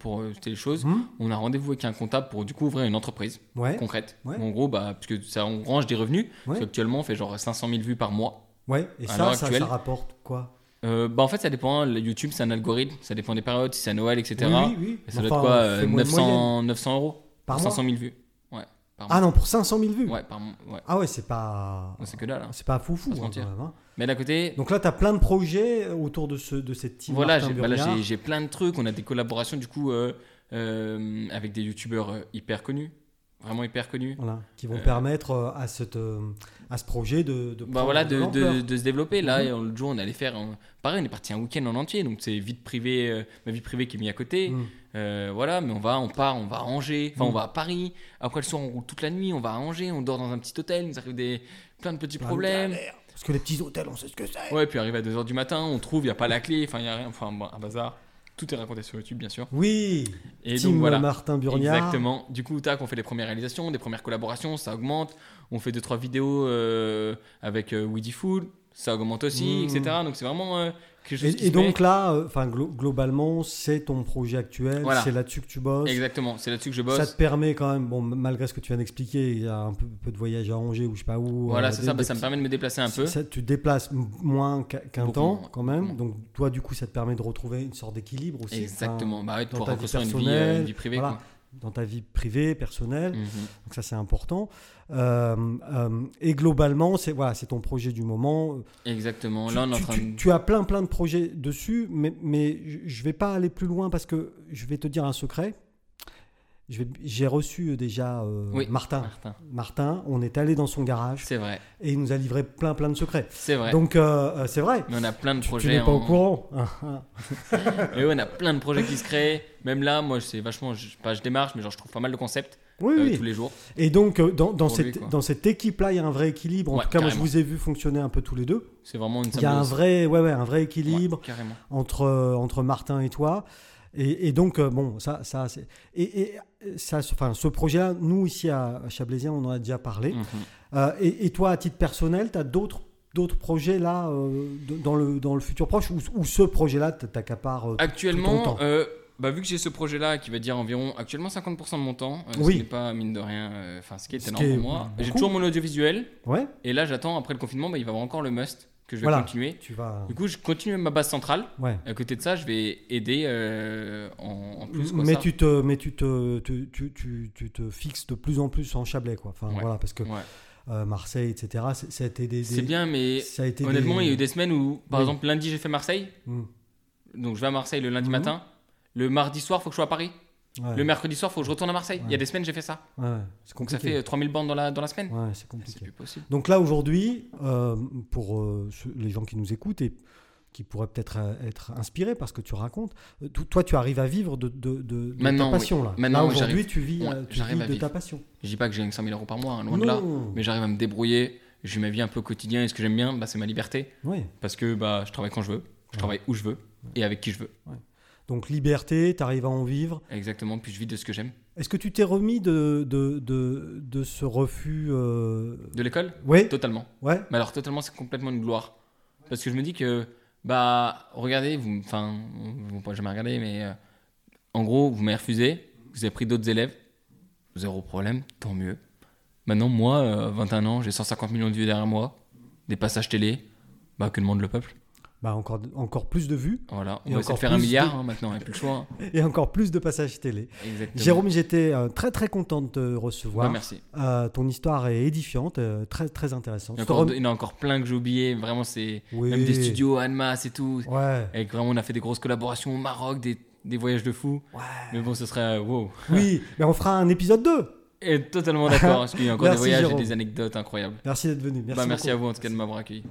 pour euh, telle chose, Hmm on a rendez-vous avec un comptable pour du coup ouvrir une entreprise Ouais, concrète. Ouais. En gros, bah, parce que ça on range des revenus. Ouais. Parce qu'actuellement, on fait genre 500 000 vues par mois. ouais. Et ça, ça, ça rapporte quoi? Euh, bah en fait, ça dépend. Le YouTube, c'est un algorithme. Ça dépend des périodes, si c'est à Noël, etc. Oui, oui, oui. Et ça doit être quoi euh, fais-moi une moyenne. 900, 900 euros Par pour mois 500 000 vues. Ouais, par mois. Ah non, pour 500 000 vues Ouais, par mois. Ouais. Ah ouais, c'est pas. C'est que dalle. hein. C'est pas foufou hein, mentir. quand même, hein. Mais d'un côté, Donc là, tu as plein de projets autour de, ce, de cette team. voilà, bah j'ai plein de trucs. On a des collaborations du coup euh, euh, avec des youtubeurs euh, hyper connus. Vraiment hyper connus. Voilà, qui vont Euh, permettre euh, à, cette, euh, à ce projet de, de Bah voilà, de de, de, se développer. Là, Mhm. l'autre jour, on allait faire. un- Pareil, on est parti un week-end en entier. Donc, c'est vie privée, euh, ma vie privée qui est mise à côté. Mm. Euh, voilà, mais on va, on part, on va à Angers, enfin on va à Paris. Après le soir, on roule toute la nuit, on va à Angers, on dort dans un petit hôtel, il nous arrive des, plein de petits Plein problèmes. Parce que les petits hôtels, on sait ce que c'est. Ouais, puis arrive à 2h du matin, on trouve, il n'y a pas la clé, enfin il n'y a rien, enfin un bazar. Tout est raconté sur YouTube, bien sûr. Oui, Et team donc voilà. Martin Burniard. Exactement. Du coup, tac, on fait les premières réalisations, des premières collaborations, ça augmente. On fait deux trois vidéos euh, avec euh, Food, ça augmente aussi, Mm. etc. Donc c'est vraiment euh, quelque chose qui Et, et se donc là, euh, enfin globalement, c'est ton projet actuel, Voilà. c'est là-dessus que tu bosses. Exactement, c'est là-dessus que je bosse. Ça te permet quand même, bon, malgré ce que tu viens d'expliquer, il y a un peu, peu de voyage à Angers ou je sais pas où. Voilà, euh, c'est ça, bah, ça me permet de me déplacer un peu. Ça, tu te déplaces moins qu'un temps quand même. Donc toi, du coup, ça te permet de retrouver une sorte d'équilibre aussi. Exactement, bah ouais, vie reconstruire une vie, une vie privée. voilà. quoi. Dans ta vie privée, personnelle. Mhm. Donc ça, c'est important. Euh, euh, et globalement, c'est voilà, c'est ton projet du moment. Exactement. Tu, Là, on est en train tu- de. tu as plein plein de projets dessus, mais, mais je- je vais pas aller plus loin parce que je vais te dire un secret. J'ai reçu déjà euh, Oui. Martin. Martin. Martin, on est allé dans son garage C'est vrai. et il nous a livré plein plein de secrets. C'est vrai. Donc euh, euh, c'est vrai. Mais on a plein de Tu, tu projets. n'es pas au courant. Et ouais, on a plein de projets qui se créent. Même là, moi, c'est vachement. Je, pas, je démarche, mais genre, je trouve pas mal de concepts Oui, euh, oui. tous les jours. Et donc, euh, dans, dans Pour lui, cette, dans cette équipe-là, il y a un vrai équilibre. En Ouais, tout cas, moi, je vous ai vu fonctionner un peu tous les deux. C'est vraiment une Il y a un vrai, ouais, ouais, un vrai équilibre entre, euh, entre Martin et toi. Et, et donc, euh, bon, ça, ça c'est. Et, et ça, enfin, ce projet-là, nous, ici à Chablaisien, on en a déjà parlé. Mhm. Euh, et, et toi, à titre personnel, tu as d'autres. D'autres projets là euh, dans, le, dans le futur proche ou, ou ce projet-là t'accapare euh, Actuellement, bah, vu que j'ai ce projet-là qui va dire environ actuellement 50% de mon temps, euh, Oui. ce qui n'est pas mine de rien, euh, enfin ce qui est Ce énorme qui est pour moi. J'ai toujours mon audiovisuel Ouais, et là j'attends après le confinement, bah, il va y avoir encore le must que je vais Voilà. continuer. tu vas. Du coup, je continue ma base centrale. Ouais. À côté de ça, je vais aider euh, en, en plus. Quoi, mais ça. tu te, mais tu te, tu, tu, tu, te fixes de plus en plus en Chablais, quoi. Enfin, Ouais. voilà, parce que Ouais. euh, Marseille, etc. Ça a été des. C'est bien, mais Ça a été honnêtement, des- il y a eu des semaines où, par Oui. exemple, lundi j'ai fait Marseille, Mm. donc je vais à Marseille le lundi Mhm. matin. Le mardi soir, faut que je sois à Paris. Ouais, Le mercredi soir, faut que je retourne à Marseille. Il y a des semaines, j'ai fait ça. ouais, c'est Donc ça fait euh, 3000 bandes dans la, dans la semaine. C'est compliqué. plus possible. Donc là, aujourd'hui, euh, pour euh, les gens qui nous écoutent et qui pourraient peut-être euh, être inspirés par ce que tu racontes, to- toi, tu arrives à vivre de, de, de- de Maintenant, ta oui. passion. Là, Maintenant, Là, aujourd'hui, tu vis, tu vis de ta passion. Je dis pas que j'ai 100 000 euros par mois, hein, loin de là. Mais j'arrive à me débrouiller. Je vis ma vie un peu au quotidien et ce que j'aime bien, bah, c'est ma liberté. Oui. Parce que bah, je travaille quand je veux, je travaille où je veux et avec qui je veux. Donc, liberté, tu arrives à en vivre. Exactement, puis je vis de ce que j'aime. Est-ce que tu t'es remis de, de, de, de ce refus euh... De l'école? Ouais, Totalement. ouais. Mais alors, totalement, c'est complètement une gloire. Parce que je me dis que, bah, regardez, vous, enfin, vous ne pouvez jamais regarder, mais euh, en gros, vous m'avez refusé, vous avez pris d'autres élèves, zéro problème, tant mieux. Maintenant, moi, euh, 21 ans, j'ai 150 millions de vues derrière moi, des passages télé, bah, que demande le peuple? Bah, encore, encore plus de vues Voilà, on Et va essayer encore de faire un milliard de- hein, maintenant, il n'y a plus le choix. hein. et encore plus de passages télé. Exactement. Jérôme, j'étais euh, très très content de te Bah, recevoir. merci. Euh, ton histoire est édifiante, euh, très très intéressante. Il y, il y en a encore plein que j'ai oublié, vraiment, c'est Oui. même des studios Annemasse et tout. Ouais. Et vraiment, on a fait des grosses collaborations au Maroc, des, des voyages de fou. Ouais. Mais bon, ce serait wow. Oui, mais on fera un épisode 2. Et totalement d'accord, parce qu'il y a encore Merci, des voyages Jérôme. et des anecdotes incroyables. Merci d'être venu. Merci, bah, merci à vous en tout cas de m'avoir accueilli.